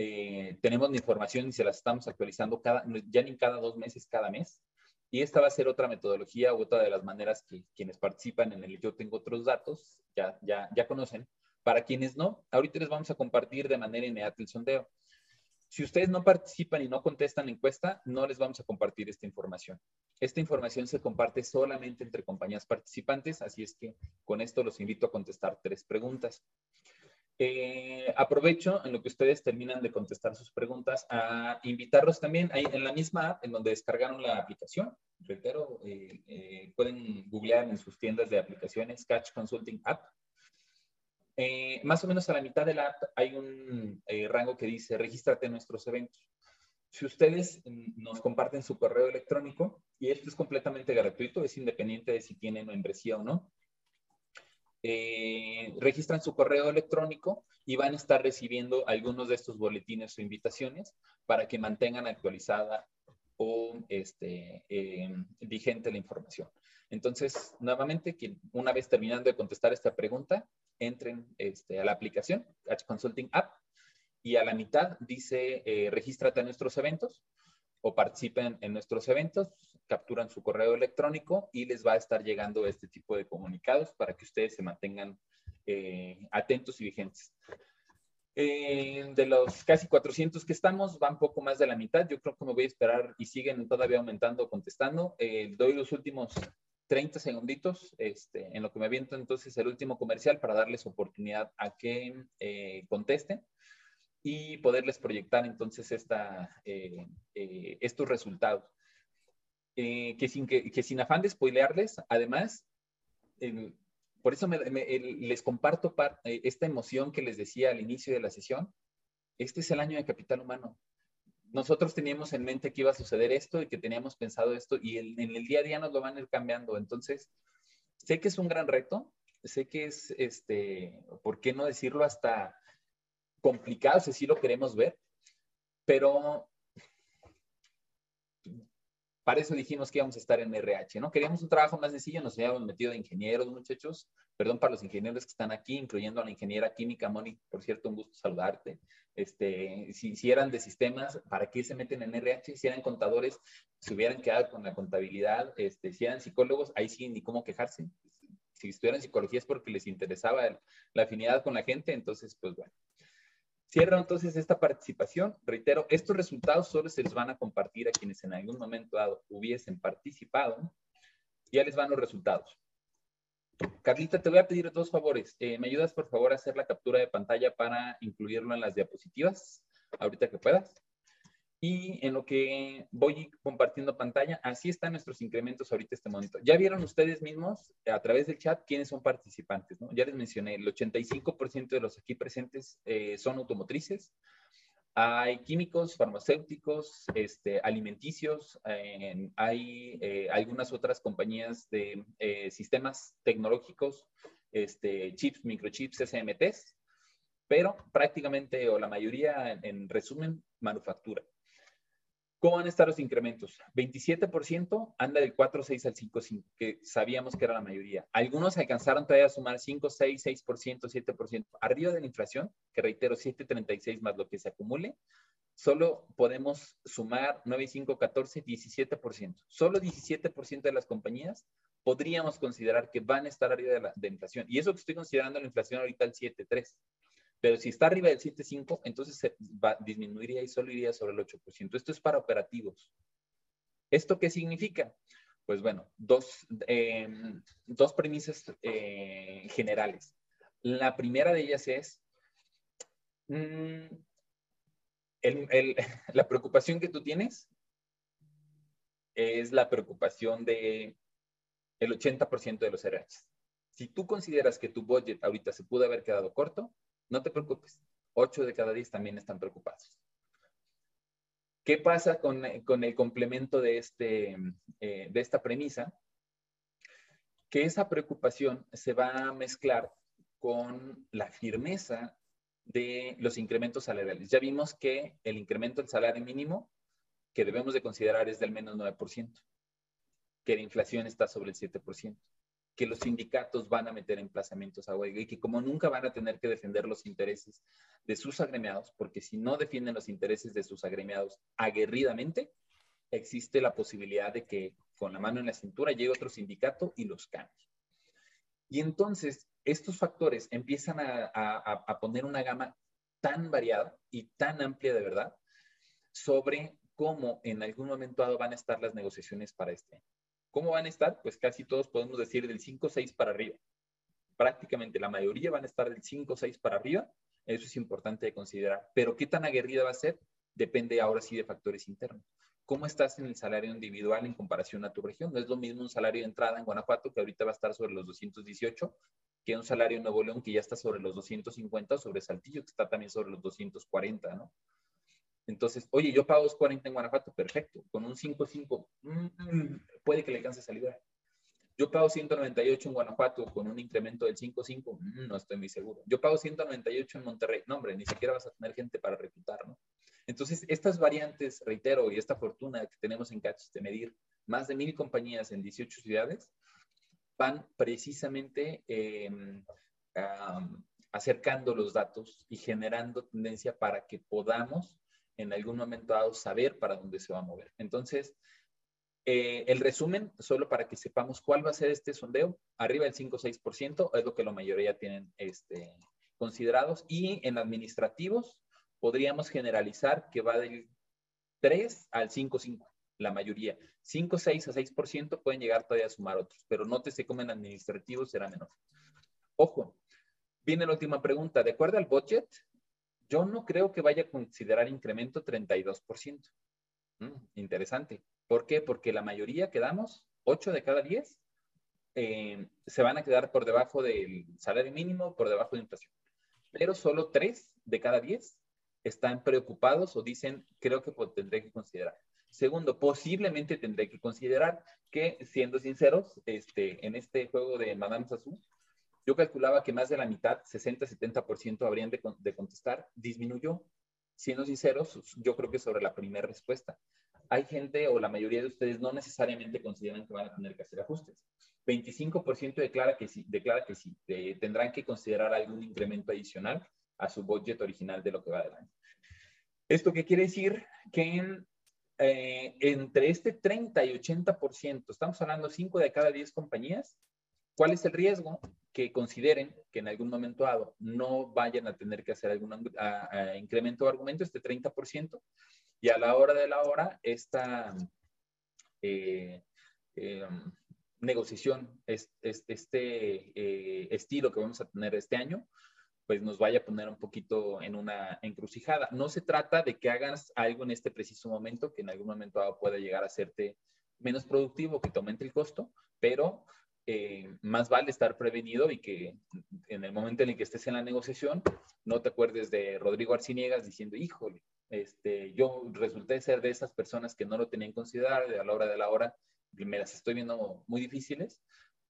S2: Eh, tenemos la información y se la estamos actualizando cada, ya ni cada dos meses, cada mes. Y esta va a ser otra metodología u otra de las maneras que quienes participan en el Yo Tengo Otros Datos ya, ya, ya conocen. Para quienes no, ahorita les vamos a compartir de manera inmediata el sondeo. Si ustedes no participan y no contestan la encuesta, no les vamos a compartir esta información. Esta información se comparte solamente entre compañías participantes, así es que con esto los invito a contestar tres preguntas. Eh, aprovecho en lo que ustedes terminan de contestar sus preguntas a invitarlos también ahí en la misma app en donde descargaron la aplicación. Reitero, eh, eh, pueden googlear en sus tiendas de aplicaciones Catch Consulting App. más o menos a la mitad de la app hay un rango que dice regístrate en nuestros eventos. Si ustedes mm, nos comparten su correo electrónico, y esto es completamente gratuito, es independiente de si tienen membresía o no, eh, registran su correo electrónico y van a estar recibiendo algunos de estos boletines o invitaciones para que mantengan actualizada o este, em, vigente la información. Entonces, nuevamente, una vez terminando de contestar esta pregunta, entren este, a la aplicación, Catch Consulting App, y a la mitad dice, eh, regístrate a nuestros eventos o participen en nuestros eventos, capturan su correo electrónico y les va a estar llegando este tipo de comunicados para que ustedes se mantengan eh, atentos y vigentes. Eh, de los casi 400 que estamos, van poco más de la mitad. Yo creo que me voy a esperar y siguen todavía aumentando, contestando. Eh, doy los últimos 30 segunditos este, en lo que me aviento entonces el último comercial para darles oportunidad a que contesten y poderles proyectar entonces esta, estos resultados. Eh, que, sin, que, sin afán de spoilearles, además, por eso les comparto eh, esta emoción que les decía al inicio de la sesión. Este es el año de capital humano. Nosotros teníamos en mente que iba a suceder esto y que teníamos pensado esto y en el día a día nos lo van a ir cambiando. Entonces, sé que es un gran reto, sé que es, este, ¿por qué no decirlo hasta complicado si lo queremos ver? Pero para eso dijimos que íbamos a estar en RH, ¿no? Queríamos un trabajo más sencillo, nos habíamos metido de ingenieros, muchachos. Perdón para los ingenieros que están aquí, incluyendo a la ingeniera química, Moni, por cierto, un gusto saludarte. Este, si, eran de sistemas, ¿para qué se meten en RH? Si eran contadores, se hubieran quedado con la contabilidad. Este, si eran psicólogos, ahí sí, ni cómo quejarse. Si estuvieran psicología es porque les interesaba la afinidad con la gente, entonces, pues bueno. Cierro entonces esta participación. Reitero, estos resultados solo se les van a compartir a quienes en algún momento dado hubiesen participado. Ya les van los resultados. Carlita, te voy a pedir dos favores. Eh, ¿Me ayudas, por favor, a hacer la captura de pantalla para incluirlo en las diapositivas? Ahorita que puedas. Y en lo que voy compartiendo pantalla, así están nuestros incrementos ahorita este momento. Ya vieron ustedes mismos a través del chat quiénes son participantes, ¿no? Ya les mencioné, el 85% de los aquí presentes eh, son automotrices. Hay químicos, farmacéuticos, este, alimenticios, hay eh, algunas otras compañías de eh, sistemas tecnológicos, este, chips, microchips, SMTs, pero prácticamente o la mayoría, en resumen, manufactura. ¿Cómo van a estar los incrementos? 27% anda del 4,6 al 5,5, que sabíamos que era la mayoría. Algunos alcanzaron todavía a sumar 5, 6, 6%, 7%. Arriba de la inflación, que reitero, 7,36 más lo que se acumule, solo podemos sumar 9, 5, 14, 17%. Solo 17% de las compañías podríamos considerar que van a estar arriba de la de inflación. Y eso que estoy considerando la inflación ahorita el 7,3. Pero si está arriba del 7.5, entonces se va, disminuiría y solo iría sobre el 8%. Esto es para operativos. ¿Esto qué significa? Pues bueno, dos, em, dos premisas eh, generales. La primera de ellas es mm, la preocupación que tú tienes es la preocupación de el 80% de los RH. Si tú consideras que tu budget ahorita se pudo haber quedado corto, no te preocupes, 8 de cada 10 también están preocupados. ¿Qué pasa con, el complemento de, este, eh, de esta premisa? Que esa preocupación se va a mezclar con la firmeza de los incrementos salariales. Ya vimos que el incremento del salario mínimo que debemos de considerar es del menos 9%, que la inflación está sobre el 7%, que los sindicatos van a meter emplazamientos a huelga y que como nunca van a tener que defender los intereses de sus agremiados, porque si no defienden los intereses de sus agremiados aguerridamente, existe la posibilidad de que con la mano en la cintura llegue otro sindicato y los cambie. Y entonces estos factores empiezan a, poner una gama tan variada y tan amplia de verdad sobre cómo en algún momento dado van a estar las negociaciones para este año. ¿Cómo van a estar? Pues casi todos podemos decir del 5-6 para arriba. Prácticamente la mayoría van a estar del 5-6 para arriba. Eso es importante de considerar. Pero qué tan aguerrida va a ser depende ahora sí de factores internos. ¿Cómo estás en el salario individual en comparación a tu región? No es lo mismo un salario de entrada en Guanajuato, que ahorita va a estar sobre los 218, que un salario en Nuevo León, que ya está sobre los 250, o sobre Saltillo, que está también sobre los 240, ¿no? Entonces, oye, yo pago 2.40 en Guanajuato, perfecto. Con un 5.5, mm, puede que le alcance a librar. Yo pago 198 en Guanajuato con un incremento del 5.5, mm, no estoy muy seguro. Yo pago 198 en Monterrey, no, hombre, ni siquiera vas a tener gente para reclutar, ¿no? Entonces, estas variantes, reitero, y esta fortuna que tenemos en Catch de medir más de mil compañías en 18 ciudades, van precisamente em, acercando los datos y generando tendencia para que podamos en algún momento dado saber para dónde se va a mover. Entonces, eh, el resumen, solo para que sepamos cuál va a ser este sondeo, arriba del 5 6% es lo que la mayoría tienen este, considerados y en administrativos podríamos generalizar que va del 3 al 5 5, la mayoría. 5, 6 a 6% pueden llegar todavía a sumar otros, pero nótese cómo en administrativos será menor. Ojo, viene la última pregunta. De acuerdo al budget, yo no creo que vaya a considerar incremento 32%. Mm, interesante. ¿Por qué? Porque la mayoría quedamos, 8 de cada 10, eh, se van a quedar por debajo del salario mínimo, por debajo de inflación. Pero solo 3 de cada 10 están preocupados o dicen, creo que tendré que considerar. Segundo, posiblemente tendré que considerar que, siendo sinceros, este, en este juego de Madame Sassou, yo calculaba que más de la mitad, 60-70% habrían de, de, contestar, disminuyó. Siendo sinceros, yo creo que sobre la primera respuesta. Hay gente o la mayoría de ustedes no necesariamente consideran que van a tener que hacer ajustes. 25% declara que sí, declara que sí, tendrán que considerar algún incremento adicional a su budget original de lo que va del año. ¿Esto qué quiere decir? Que eh, entre este 30 y 80%, estamos hablando 5 de cada 10 compañías, ¿cuál es el riesgo? que consideren que en algún momento dado no vayan a tener que hacer algún incremento de argumento, este 30%, y a la hora de la hora, esta eh, eh, negociación, este eh, estilo que vamos a tener este año, pues nos vaya a poner un poquito en una encrucijada. No se trata de que hagas algo en este preciso momento que en algún momento dado pueda llegar a hacerte menos productivo, que te aumente el costo, pero eh, más vale estar prevenido y que en el momento en el que estés en la negociación no te acuerdes de Rodrigo Arciniegas diciendo, híjole, este, yo resulté ser de esas personas que no lo tenían considerado a la hora de la hora me las estoy viendo muy difíciles,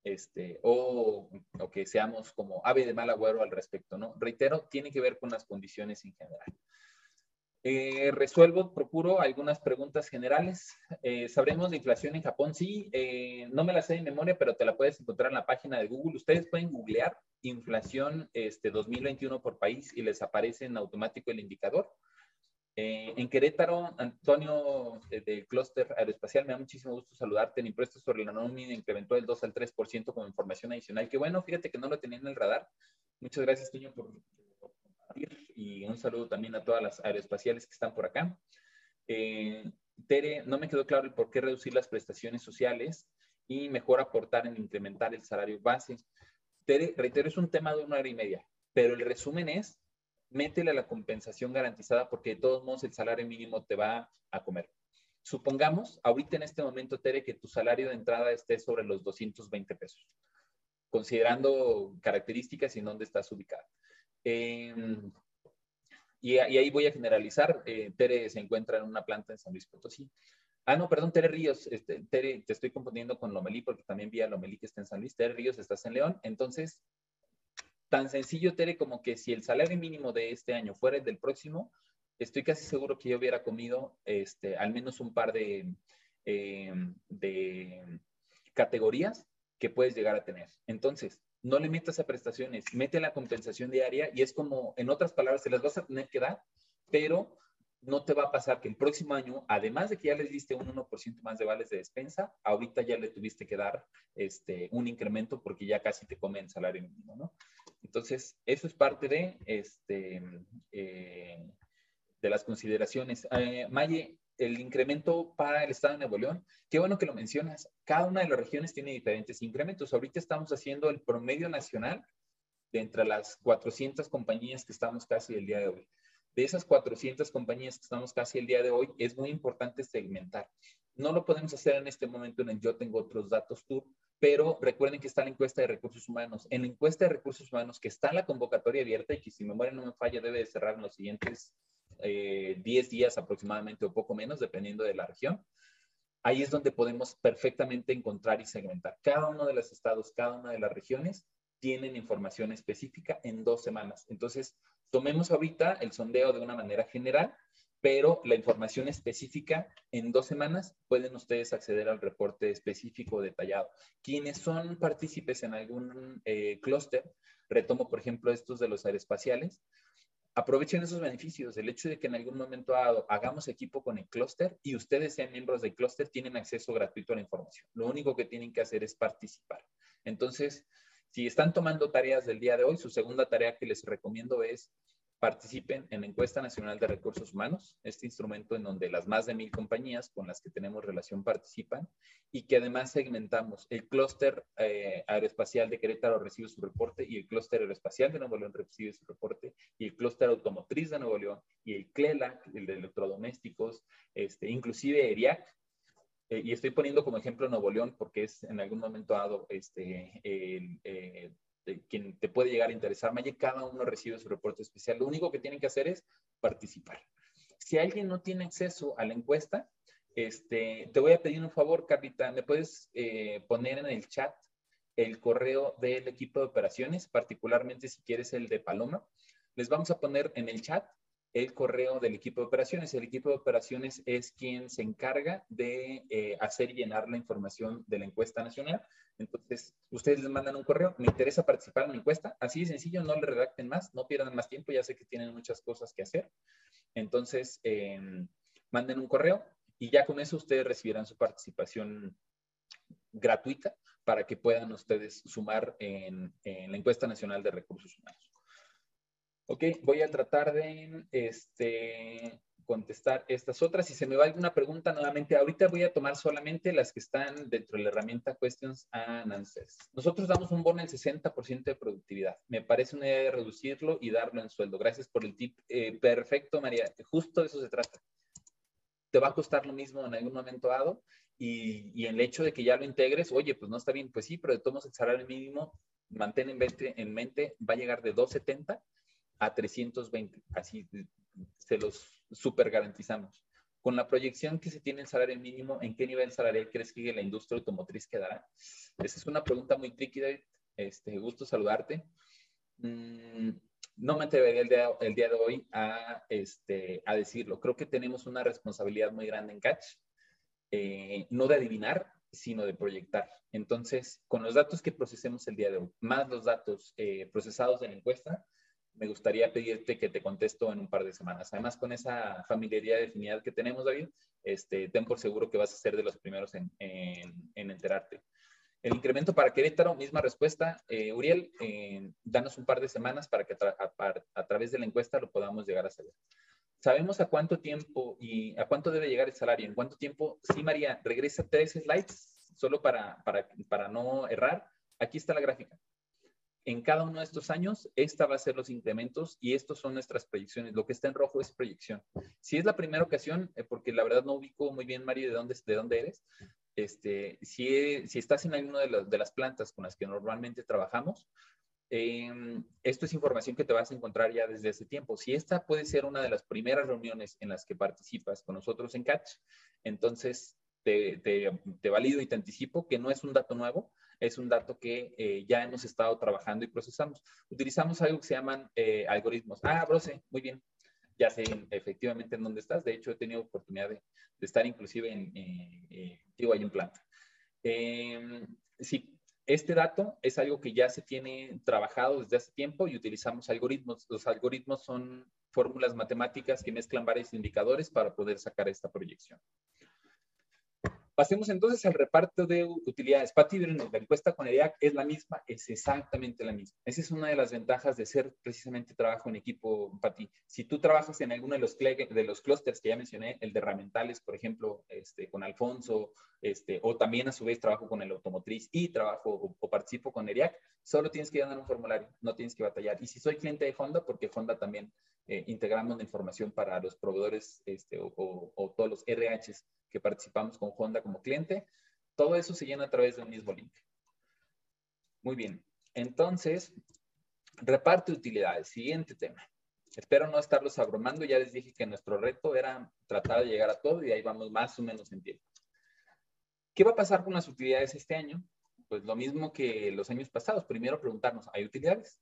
S2: este, o, o que seamos como ave de mal agüero al respecto, ¿no? Reitero, tiene que ver con las condiciones en general. Eh, resuelvo, procuro algunas preguntas generales. Eh, ¿Sabremos de inflación en Japón? Sí, eh, no me la sé de memoria, pero te la puedes encontrar en la página de Google. Ustedes pueden googlear inflación este, 2021 por país y les aparece en automático el indicador. en Querétaro, Antonio del clúster aeroespacial, me da muchísimo gusto saludarte. El impuesto sobre la nómina incrementó del 2 al 3% como información adicional. Que bueno, fíjate que no lo tenía en el radar. Muchas gracias, Toño, por, y un saludo también a todas las aeroespaciales que están por acá. Eh, Tere, no me quedó claro el por qué reducir las prestaciones sociales y mejor aportar en incrementar el salario base. Tere, reitero, es un tema de una hora y media, pero el resumen es, métele a la compensación garantizada porque de todos modos el salario mínimo te va a comer. Supongamos, ahorita en este momento, Tere, que tu salario de entrada esté sobre los 220 pesos, considerando características y dónde estás ubicado. Em, y, ahí voy a generalizar. Eh, Tere se encuentra en una planta en San Luis Potosí. Ah, no, perdón, Tere Ríos. Este, Tere, te estoy confundiendo con Lomelí porque también vi a Lomelí que está en San Luis. Tere Ríos, estás en León. Entonces, tan sencillo, Tere, como que si el salario mínimo de este año fuera el del próximo, estoy casi seguro que yo hubiera comido este, al menos un par de, em, de categorías que puedes llegar a tener. Entonces, no le metas a prestaciones, mete la compensación diaria y es como, en otras palabras, se las vas a tener que dar, pero no te va a pasar que el próximo año, además de que ya les diste un 1% más de vales de despensa, ahorita ya le tuviste que dar este, un incremento porque ya casi te come el salario mínimo, ¿no? Entonces, eso es parte de, este, eh, de las consideraciones. Eh, Maye, el incremento para el Estado de Nuevo León, qué bueno que lo mencionas. Cada una de las regiones tiene diferentes incrementos. Ahorita estamos haciendo el promedio nacional de entre las 400 compañías que estamos casi el día de hoy. De esas 400 compañías que estamos casi el día de hoy, es muy importante segmentar. No lo podemos hacer en este momento en el Yo Tengo Otros Datos Tour, pero recuerden que está la encuesta de recursos humanos. En la encuesta de recursos humanos, que está la convocatoria abierta y que si memoria no me falla, debe de cerrar en los siguientes 10 eh, días aproximadamente o poco menos, dependiendo de la región. Ahí es donde podemos perfectamente encontrar y segmentar. Cada uno de los estados, cada una de las regiones tienen información específica en dos semanas. Entonces, tomemos ahorita el sondeo de una manera general, pero la información específica en dos semanas pueden ustedes acceder al reporte específico detallado. Quienes son partícipes en algún eh, clúster, retomo por ejemplo estos de los aeroespaciales, aprovechen esos beneficios. El hecho de que en algún momento hagamos equipo con el clúster y ustedes sean miembros del clúster, tienen acceso gratuito a la información. Lo único que tienen que hacer es participar. Entonces, si están tomando tareas del día de hoy, su segunda tarea que les recomiendo es participen en la encuesta nacional de recursos humanos, este instrumento en donde las más de mil compañías con las que tenemos relación participan y que además segmentamos. El clúster eh, aeroespacial de Querétaro recibe su reporte y el clúster aeroespacial de Nuevo León recibe su reporte y el clúster automotriz de Nuevo León y el CLELAC, el de electrodomésticos, este, inclusive ERIAC, eh, y estoy poniendo como ejemplo Nuevo León porque es en algún momento dado este, el, eh, quien te puede llegar a interesar. Maye, cada uno recibe su reporte especial. Lo único que tienen que hacer es participar. Si alguien no tiene acceso a la encuesta, este, te voy a pedir un favor, Carlita, ¿me puedes eh, poner en el chat el correo del equipo de operaciones, particularmente si quieres el de Paloma? Les vamos a poner en el chat el correo del equipo de operaciones. El equipo de operaciones es quien se encarga de eh, hacer llenar la información de la encuesta nacional. Entonces, ustedes les mandan un correo, me interesa participar en la encuesta, así de sencillo, no le redacten más, no pierdan más tiempo, ya sé que tienen muchas cosas que hacer. Entonces, em, manden un correo y ya con eso ustedes recibirán su participación gratuita para que puedan ustedes sumar en la encuesta nacional de recursos humanos. Ok, voy a tratar de este, contestar estas otras. Si se me va alguna pregunta nuevamente, ahorita voy a tomar solamente las que están dentro de la herramienta Questions and Answers. Nosotros damos un bono del 60% de productividad. Me parece una idea de reducirlo y darlo en sueldo. Gracias por el tip. Eh, perfecto, María. Justo de eso se trata. Te va a costar lo mismo en algún momento dado y, y el hecho de que ya lo integres, oye, pues no está bien, pues sí, pero de todos el salario mínimo, mantén en mente, en mente, va a llegar de 270 a 320, así se los super garantizamos. Con la proyección que se tiene el salario mínimo, ¿en qué nivel salarial crees que la industria automotriz quedará? Esa es una pregunta muy tricky, David. Este, gusto saludarte. Mm, no me atrevería el día, el día de hoy a, este, a decirlo. Creo que tenemos una responsabilidad muy grande en Catch, eh, no de adivinar, sino de proyectar. Entonces, con los datos que procesemos el día de hoy, más los datos eh, procesados de la encuesta, me gustaría pedirte que te contesto en un par de semanas. Además, con esa familiaridad de afinidad que tenemos, David, este, ten por seguro que vas a ser de los primeros en, enterarte. El incremento para Querétaro, misma respuesta. Eh, Uriel, eh, danos un par de semanas para que a, través de la encuesta lo podamos llegar a saber. ¿Sabemos a cuánto tiempo y a cuánto debe llegar el salario? ¿En cuánto tiempo? Sí, María, regresa tres slides, solo para, para, para no errar. Aquí está la gráfica en cada uno de estos años, esta va a ser los incrementos y estos son nuestras proyecciones. Lo que está en rojo es proyección. Si es la primera ocasión, eh, porque la verdad no ubico muy bien, Mario, de dónde, de dónde eres, este, si, si estás en alguna de, de, las plantas con las que normalmente trabajamos, em, esto es información que te vas a encontrar ya desde hace tiempo. Si esta puede ser una de las primeras reuniones en las que participas con nosotros en Catch, entonces te, te, te valido y te anticipo que no es un dato nuevo, es un dato que eh, ya hemos estado trabajando y procesamos. Utilizamos algo que se llaman eh, algoritmos. Ah, Brose, muy bien. Ya sé efectivamente en dónde estás. De hecho, he tenido oportunidad de, estar inclusive en, eh, digo, hay planta. Em, sí, Este dato es algo que ya se tiene trabajado desde hace tiempo y utilizamos algoritmos. Los algoritmos son fórmulas matemáticas que mezclan varios indicadores para poder sacar esta proyección. Pasemos entonces al reparto de utilidades. Pati, la encuesta con ERIAC es la misma, es exactamente la misma. Esa es una de las ventajas de ser precisamente trabajo en equipo, Pati. Si tú trabajas en alguno de los, de los clústeres que ya mencioné, el de herramientales, por ejemplo, este, con Alfonso, este, o también a su vez trabajo con el automotriz y trabajo o, participo con ERIAC, solo tienes que llenar un formulario, no tienes que batallar. Y si soy cliente de Honda, porque Honda también eh, integramos la información para los proveedores este, o, o todos los RHs que participamos con Honda como cliente. Todo eso se llena a través de un mismo link. Muy bien. Entonces, reparte utilidades. Siguiente tema. Espero no estarlos abrumando. Ya les dije que nuestro reto era tratar de llegar a todo y ahí vamos más o menos en tiempo. ¿Qué va a pasar con las utilidades este año? Pues lo mismo que los años pasados. Primero preguntarnos, ¿hay utilidades?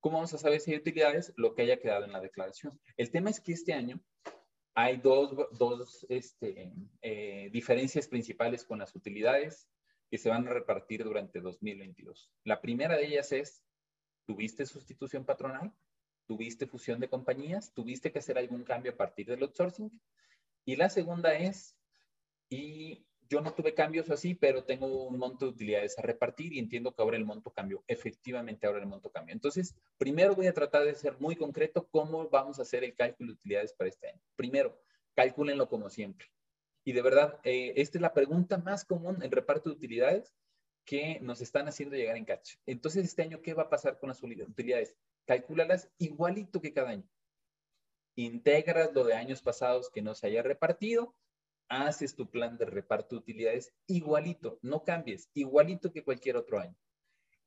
S2: ¿Cómo vamos a saber si hay utilidades? Lo que haya quedado en la declaración. El tema es que este año hay dos, dos este, eh, diferencias principales con las utilidades que se van a repartir durante 2022. La primera de ellas es, ¿tuviste sustitución patronal? ¿Tuviste fusión de compañías? ¿Tuviste que hacer algún cambio a partir del outsourcing? Y la segunda es, y yo no tuve cambios así, pero tengo un monto de utilidades a repartir y entiendo que ahora el monto cambió. Efectivamente, ahora el monto cambió. Entonces, primero voy a tratar de ser muy concreto cómo vamos a hacer el cálculo de utilidades para este año. Primero, cálculenlo como siempre. Y de verdad, eh, esta es la pregunta más común en reparto de utilidades que nos están haciendo llegar en Catch. Entonces, este año, ¿qué va a pasar con las utilidades? Calcúlalas igualito que cada año. Integras lo de años pasados que no se haya repartido haces tu plan de reparto de utilidades igualito, no cambies, igualito que cualquier otro año.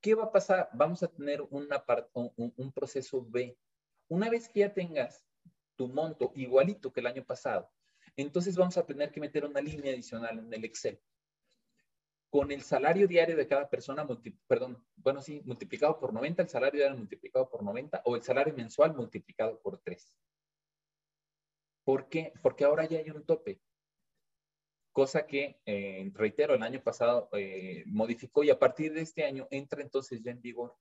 S2: ¿Qué va a pasar? Vamos a tener un proceso B. Una vez que ya tengas tu monto igualito que el año pasado, entonces vamos a tener que meter una línea adicional en el Excel. Con el salario diario de cada persona, perdón, bueno, sí, multiplicado por 90, el salario diario multiplicado por 90 o el salario mensual multiplicado por 3. ¿Por qué? Porque ahora ya hay un tope cosa que, eh, reitero, el año pasado eh, modificó y a partir de este año entra entonces ya en vigor.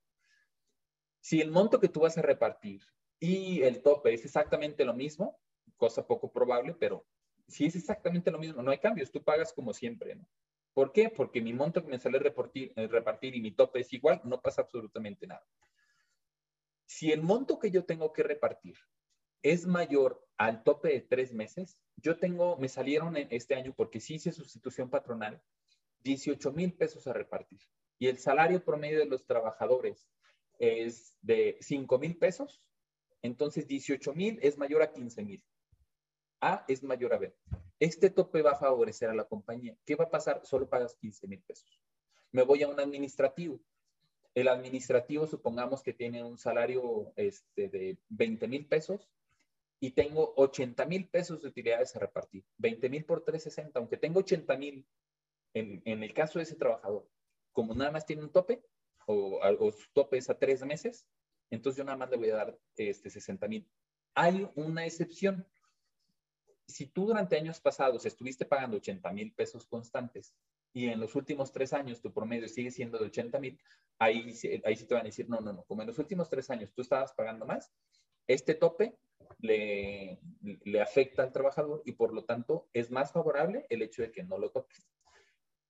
S2: Si el monto que tú vas a repartir y el tope es exactamente lo mismo, cosa poco probable, pero si es exactamente lo mismo, no hay cambios, tú pagas como siempre, ¿no? ¿Por qué? Porque mi monto que me sale repartir, eh, repartir y mi tope es igual, no pasa absolutamente nada. Si el monto que yo tengo que repartir es mayor al tope de tres meses, yo tengo, me salieron este año porque sí hice sustitución patronal, 18 mil pesos a repartir. Y el salario promedio de los trabajadores es de 5 mil pesos, entonces 18 mil es mayor a 15 mil. A es mayor a B. Este tope va a favorecer a la compañía. ¿Qué va a pasar? Solo pagas 15 mil pesos. Me voy a un administrativo. El administrativo, supongamos que tiene un salario este, de 20 mil pesos, y tengo 80 mil pesos de utilidades a repartir. 20 mil por 360, aunque tengo 80 mil en, en, el caso de ese trabajador, como nada más tiene un tope o, o su tope es a tres meses, entonces yo nada más le voy a dar este 60 mil. Hay una excepción. Si tú durante años pasados estuviste pagando 80 mil pesos constantes y en los últimos tres años tu promedio sigue siendo de 80 mil, ahí, ahí sí te van a decir, no, no, no, como en los últimos tres años tú estabas pagando más, este tope le, afecta al trabajador y por lo tanto es más favorable el hecho de que no lo toques.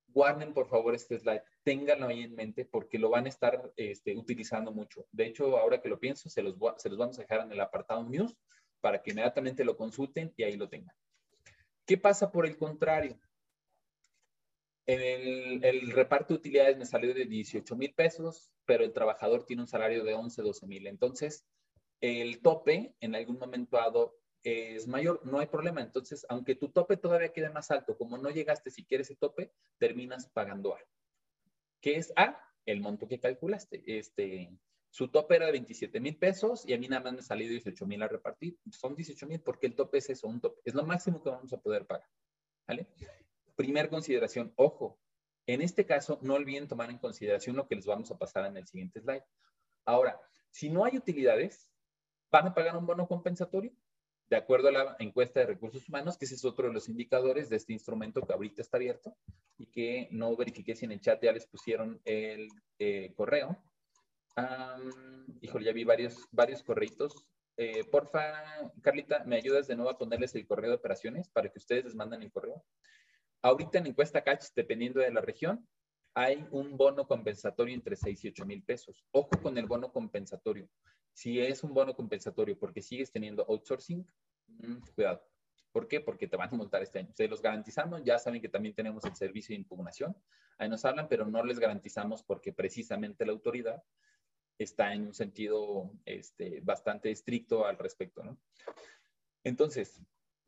S2: Guarden por favor este slide, ténganlo ahí en mente porque lo van a estar este, utilizando mucho. De hecho, ahora que lo pienso, se los, vamos a dejar en el apartado News para que inmediatamente lo consulten y ahí lo tengan. ¿Qué pasa por el contrario? El, el, reparto de utilidades me salió de 18 mil pesos, pero el trabajador tiene un salario de 11, 12 mil. Entonces, el tope en algún momento dado es mayor, no hay problema. Entonces, aunque tu tope todavía quede más alto, como no llegaste si quieres ese tope, terminas pagando A. ¿Qué es A? El monto que calculaste. Este, su tope era de 27 mil pesos y a mí nada más me salió 18 mil a repartir. Son 18 mil porque el tope es eso, un tope. Es lo máximo que vamos a poder pagar. ¿Vale? Primer consideración, ojo, en este caso no olviden tomar en consideración lo que les vamos a pasar en el siguiente slide. Ahora, si no hay utilidades, ¿Van a pagar un bono compensatorio? de acuerdo a la encuesta de recursos humanos, que ese es otro de los indicadores de este instrumento que ahorita está abierto y que no verifiqué si en el chat ya les pusieron el eh, correo. híjole, ya vi varios, varios correitos. Eh, porfa, Carlita, ¿me ayudas de nuevo a ponerles el correo de operaciones para que ustedes les manden el correo? Ahorita en encuesta Catch, dependiendo de la región, hay un bono compensatorio entre 6 y 8 mil pesos. Ojo con el bono compensatorio. Si es un bono compensatorio porque sigues teniendo outsourcing, mm, cuidado. ¿Por qué? Porque te van a montar este año. Se los garantizamos, ya saben que también tenemos el servicio de impugnación. Ahí nos hablan, pero no les garantizamos porque precisamente la autoridad está en un sentido este, bastante estricto al respecto, ¿no? Entonces,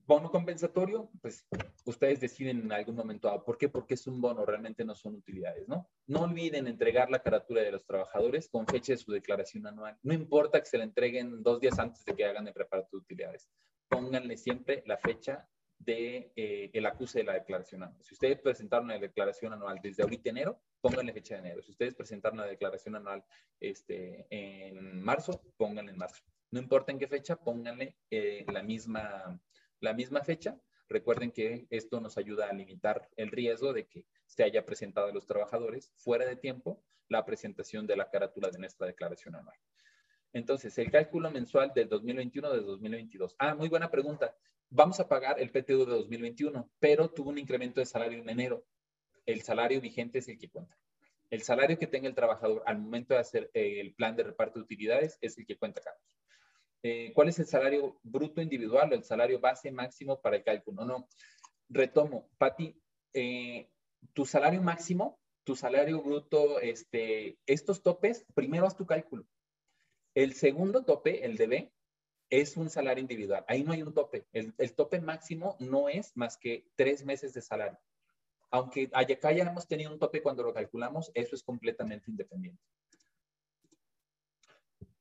S2: bono compensatorio, pues ustedes deciden en algún momento, ah, ¿por qué? Porque es un bono, realmente no son utilidades, ¿no? No olviden entregar la carátula de los trabajadores con fecha de su declaración anual. No importa que se la entreguen dos días antes de que hagan el reparto de utilidades. Pónganle siempre la fecha de eh, el acuse de la declaración anual. Si ustedes presentaron la declaración anual desde ahorita enero, pónganle fecha de enero. Si ustedes presentaron la declaración anual este, en marzo, pónganle en marzo. No importa en qué fecha, pónganle eh, la misma la misma fecha. Recuerden que esto nos ayuda a limitar el riesgo de que se haya presentado a los trabajadores fuera de tiempo la presentación de la carátula de nuestra declaración anual. Entonces, el cálculo mensual del 2021 de 2022. Ah, muy buena pregunta. Vamos a pagar el PTU de 2021, pero tuvo un incremento de salario en enero. El salario vigente es el que cuenta. El salario que tenga el trabajador al momento de hacer el plan de reparto de utilidades es el que cuenta, Carlos. Eh, cuál es el salario bruto individual o el salario base máximo para el cálculo. No, retomo, Pati, eh, tu salario máximo, tu salario bruto, este, estos topes, primero haz tu cálculo. El segundo tope, el de es un salario individual. Ahí no hay un tope. El, el tope máximo no es más que tres meses de salario. Aunque acá ya hemos tenido un tope cuando lo calculamos, eso es completamente independiente.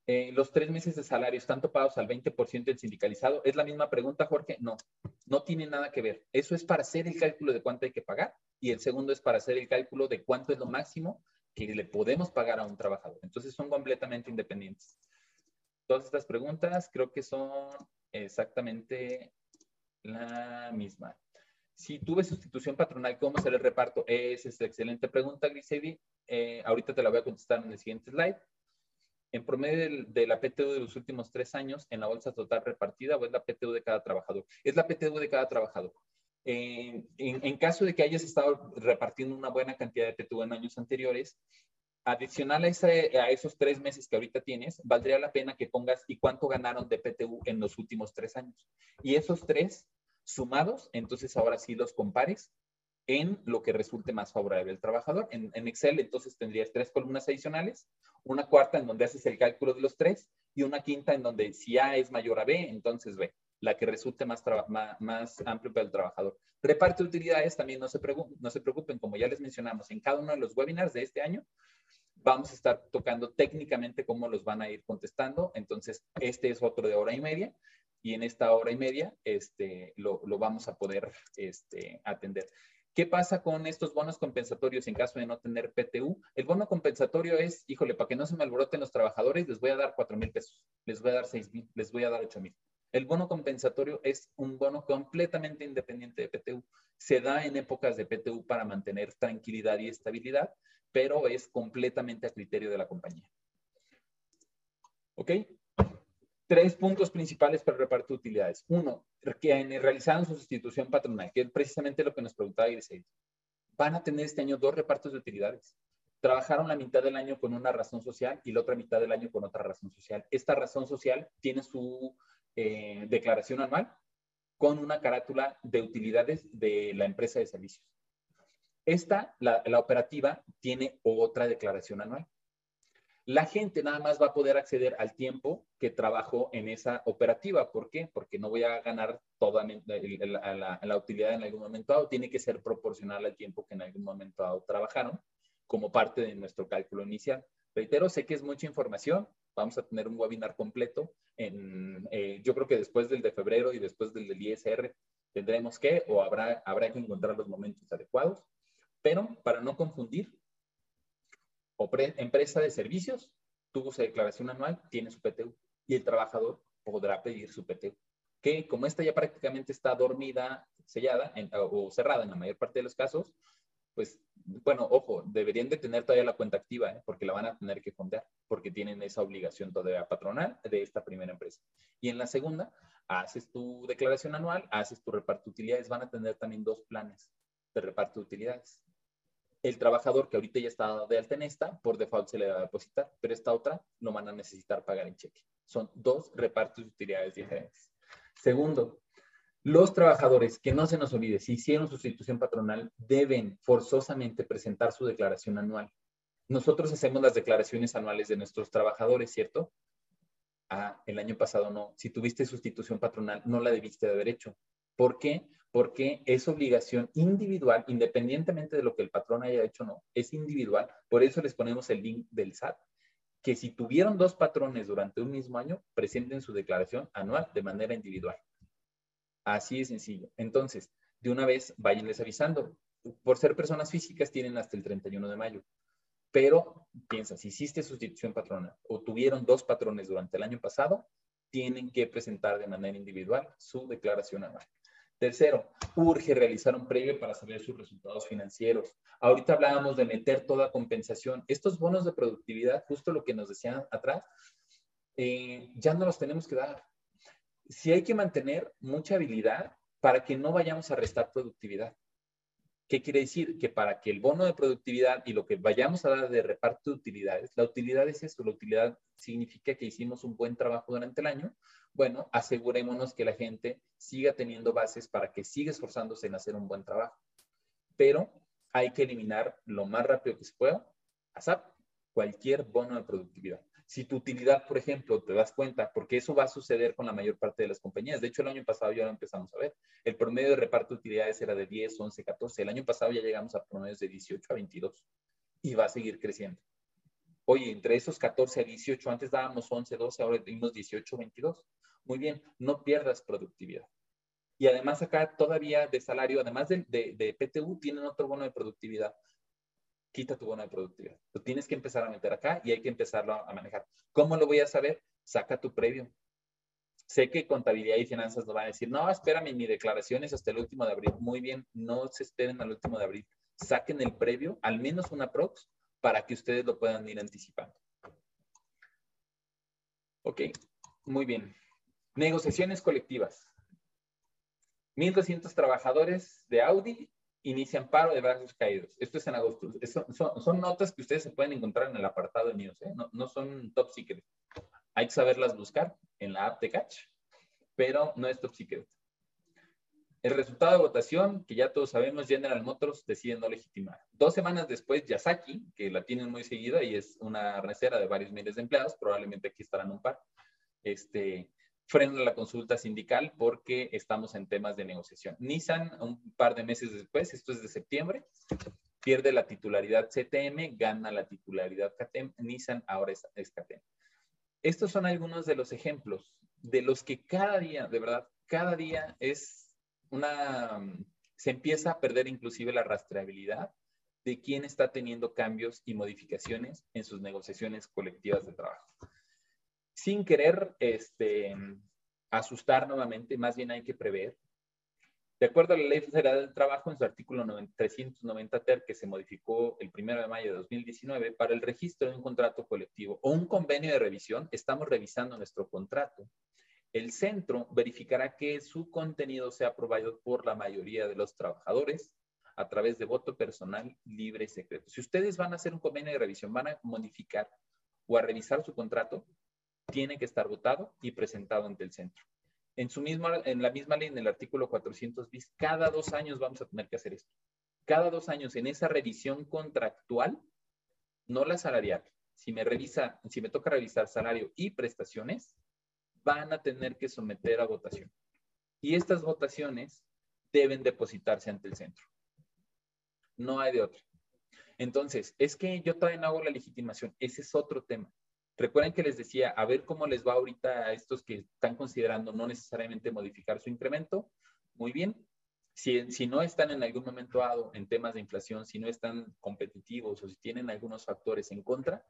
S2: Eh, los tres meses de salario están topados al 20% del sindicalizado. ¿Es la misma pregunta, Jorge? No, no tiene nada que ver. Eso es para hacer el cálculo de cuánto hay que pagar y el segundo es para hacer el cálculo de cuánto es lo máximo que le podemos pagar a un trabajador. Entonces son completamente independientes. Todas estas preguntas creo que son exactamente la misma. Si tuve sustitución patronal, ¿cómo será el reparto? Esa es excelente pregunta, Grisedi. Eh, ahorita te la voy a contestar en el siguiente slide en promedio de la PTU de los últimos tres años en la bolsa total repartida o es la PTU de cada trabajador? Es la PTU de cada trabajador. en, caso de que hayas estado repartiendo una buena cantidad de PTU en años anteriores, adicional a, a, esos tres meses que ahorita tienes, valdría la pena que pongas y cuánto ganaron de PTU en los últimos tres años. Y esos tres sumados, entonces ahora sí los compares en lo que resulte más favorable al trabajador. En, Excel, entonces tendrías tres columnas adicionales, una cuarta en donde haces el cálculo de los tres y una quinta en donde si A es mayor a B, entonces B, la que resulte más, más, amplio para el trabajador. Reparte utilidades, también no se, no se preocupen, como ya les mencionamos, en cada uno de los webinars de este año vamos a estar tocando técnicamente cómo los van a ir contestando. Entonces, este es otro de hora y media y en esta hora y media este, lo, lo vamos a poder este, atender. ¿Qué pasa con estos bonos compensatorios en caso de no tener PTU? El bono compensatorio es, híjole, para que no se me alboroten los trabajadores, les voy a dar 4 mil pesos, les voy a dar 6 mil, les voy a dar 8 mil. El bono compensatorio es un bono completamente independiente de PTU. Se da en épocas de PTU para mantener tranquilidad y estabilidad, pero es completamente a criterio de la compañía. ¿Ok? Tres puntos principales para el reparto de utilidades. Uno, que realizaron su sustitución patronal, que es precisamente lo que nos preguntaba Grisel. Van a tener este año dos repartos de utilidades. Trabajaron la mitad del año con una razón social y la otra mitad del año con otra razón social. Esta razón social tiene su eh, declaración anual con una carátula de utilidades de la empresa de servicios. Esta, la operativa, tiene otra declaración anual la gente nada más va a poder acceder al tiempo que trabajó en esa operativa. ¿Por qué? Porque no voy a ganar toda la, utilidad en algún momento dado. Tiene que ser proporcional al tiempo que en algún momento dado trabajaron como parte de nuestro cálculo inicial. Reitero, sé que es mucha información. Vamos a tener un webinar completo. Eh, yo creo que después del de febrero y después del del ISR tendremos que o habrá, habrá que encontrar los momentos adecuados. Pero para no confundir, empresa de servicios tuvo su declaración anual, tiene su PTU y el trabajador podrá pedir su PTU. que como esta ya prácticamente está dormida, sellada o cerrada en la mayor parte de los casos, pues bueno, ojo, deberían de tener todavía la cuenta activa, ¿eh? porque la van a tener que fondear, porque tienen esa obligación todavía patronal de esta primera empresa. Y en la segunda, haces tu declaración anual, haces tu reparto de utilidades, van a tener también dos planes de reparto de utilidades. El trabajador que ahorita ya está de alta en esta, por default se le va a depositar, pero esta otra lo van a necesitar pagar en cheque. Son dos repartos de utilidades diferentes. Segundo, los trabajadores, que no se nos olvide, si hicieron sustitución patronal, deben forzosamente presentar su declaración anual. Nosotros hacemos las declaraciones anuales de nuestros trabajadores, ¿cierto? Ah, el año pasado no. Si tuviste sustitución patronal, no la debiste de haber hecho. ¿Por qué? Porque es obligación individual, independientemente de lo que el patrón haya hecho o no, es individual. Por eso les ponemos el link del SAT, que si tuvieron dos patrones durante un mismo año, presenten su declaración anual de manera individual. Así de sencillo. Entonces, de una vez, váyanles avisando. Por ser personas físicas, tienen hasta el 31 de mayo. Pero piensa, si hiciste sustitución patronal o tuvieron dos patrones durante el año pasado, tienen que presentar de manera individual su declaración anual. Tercero, urge realizar un previo para saber sus resultados financieros. Ahorita hablábamos de meter toda compensación. Estos bonos de productividad, justo lo que nos decían atrás, eh, ya no los tenemos que dar sí hay que mantener mucha habilidad para que no vayamos a restar productividad. ¿Qué quiere decir? Que para que el bono de productividad y lo que vayamos a dar de reparto de utilidades, la utilidad es esto, la utilidad significa que hicimos un buen trabajo durante el año, bueno, asegurémonos que la gente siga teniendo bases para que siga esforzándose en hacer un buen trabajo. Pero hay que eliminar lo más rápido que se pueda, ASAP, cualquier bono de productividad. Si tu utilidad, por ejemplo, te das cuenta, porque eso va a suceder con la mayor parte de las compañías. De hecho, el año pasado ya lo empezamos a ver. El promedio de reparto de utilidades era de 10, 11, 14. El año pasado ya llegamos a promedios de 18 a 22 y va a seguir creciendo. Oye, entre esos 14 a 18, antes dábamos 11, 12, ahora tenemos 18, 22. Muy bien, no pierdas productividad. Y además acá todavía de salario, además de, de, de PTU, tienen otro bono de productividad quita tu bono de productividad. Lo tienes que empezar a meter acá y hay que empezarlo a manejar. ¿Cómo lo voy a saber? Saca tu previo. Sé que contabilidad y finanzas nos van a decir, no, espérame, mi declaración es hasta el último de abril. Muy bien, no se esperen al último de abril. Saquen el previo, al menos una prox, para que ustedes lo puedan ir anticipando. Ok, muy bien. Negociaciones colectivas. 1.200 trabajadores de Audi inician paro de brazos caídos. Esto es en agosto. son, notas que ustedes se pueden encontrar en el apartado de news, ¿eh? no, son top secret. Hay que saberlas buscar en la app de Catch, pero no es top secret. El resultado de votación, que ya todos sabemos, General Motors decide no legitimar. Dos semanas después, Yasaki, que la tienen muy seguida y es una recera de varios miles de empleados, probablemente aquí estarán un par, este, frena la consulta sindical porque estamos en temas de negociación. Nissan, un par de meses después, esto es de septiembre, pierde la titularidad CTM, gana la titularidad CATEM, Nissan ahora es, es CATEM. Estos son algunos de los ejemplos de los que cada día, de verdad, cada día es una, se empieza a perder inclusive la rastreabilidad de quién está teniendo cambios y modificaciones en sus negociaciones colectivas de trabajo sin querer este, asustar nuevamente, más bien hay que prever. De acuerdo a la Ley Federal del Trabajo, en su artículo 390 ter, que se modificó el 1 de mayo de 2019, para el registro de un contrato colectivo o un convenio de revisión, estamos revisando nuestro contrato. El centro verificará que su contenido sea aprobado por la mayoría de los trabajadores a través de voto personal libre y secreto. Si ustedes van a hacer un convenio de revisión, van a modificar o a revisar su contrato, tiene que estar votado y presentado ante el centro. En, su misma, en la misma ley, en el artículo 400 bis, cada dos años vamos a tener que hacer esto. Cada dos años en esa revisión contractual, no la salarial. Si me, revisa, si me toca revisar salario y prestaciones, van a tener que someter a votación. Y estas votaciones deben depositarse ante el centro. No hay de otra. Entonces, es que yo todavía no hago la legitimación. Ese es otro tema. Recuerden que les decía, a ver cómo les va ahorita a estos que están considerando no necesariamente modificar su incremento. Muy bien. Si, no están en algún momento dado en temas de inflación, si no están competitivos o si tienen algunos factores en contra,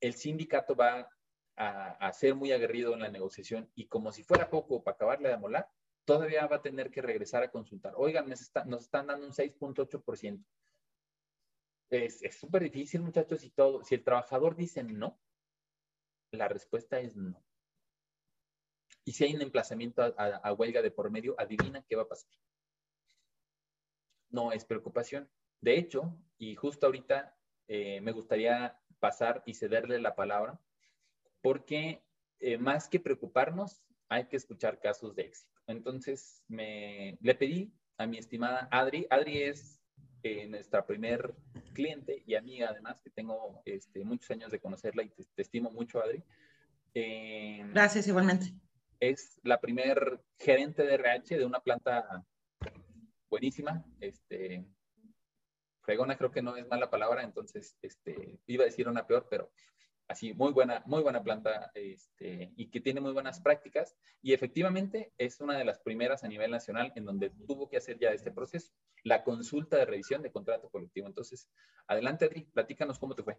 S2: el sindicato va a, ser muy aguerrido en la negociación y como si fuera poco para acabarle de amolar, todavía va a tener que regresar a consultar. Oigan, nos, nos están dando un 6.8%. Es súper difícil, muchachos, y todo. Si el trabajador dice no, la respuesta es no. Y si hay un emplazamiento a, huelga de por medio, adivina qué va a pasar. No es preocupación. De hecho, y justo ahorita eh, me gustaría pasar y cederle la palabra, porque eh, más que preocuparnos, hay que escuchar casos de éxito. Entonces, me, le pedí a mi estimada Adri, Adri es eh, nuestra primer cliente y amiga además, que tengo este, muchos años de conocerla y te, estimo mucho, Adri.
S3: Gracias, igualmente
S2: es la primer gerente de RH de una planta buenísima, este, fregona creo que no es mala palabra, entonces este, iba a decir una peor, pero así, muy buena, muy buena planta este, y que tiene muy buenas prácticas y efectivamente es una de las primeras a nivel nacional en donde tuvo que hacer ya este proceso, la consulta de revisión de contrato colectivo. Entonces, adelante, Adri, platícanos cómo te fue.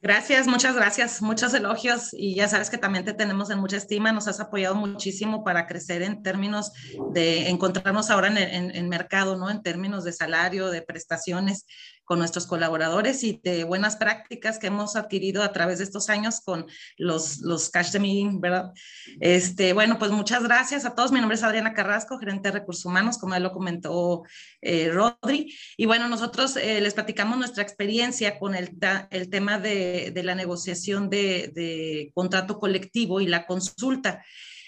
S3: Gracias, muchas gracias, muchos elogios y ya sabes que también te tenemos en mucha estima, nos has apoyado muchísimo para crecer en términos de encontrarnos ahora en el mercado, ¿no? En términos de salario, de prestaciones con nuestros colaboradores y de buenas prácticas que hemos adquirido a través de estos años con los, los cash de meeting, ¿verdad? Este, bueno, pues muchas gracias a todos. Mi nombre es Adriana Carrasco, gerente de recursos humanos, como ya lo comentó eh, Rodri. Y bueno, nosotros eh, les platicamos nuestra experiencia con el, el tema de, de la negociación de, contrato colectivo y la consulta.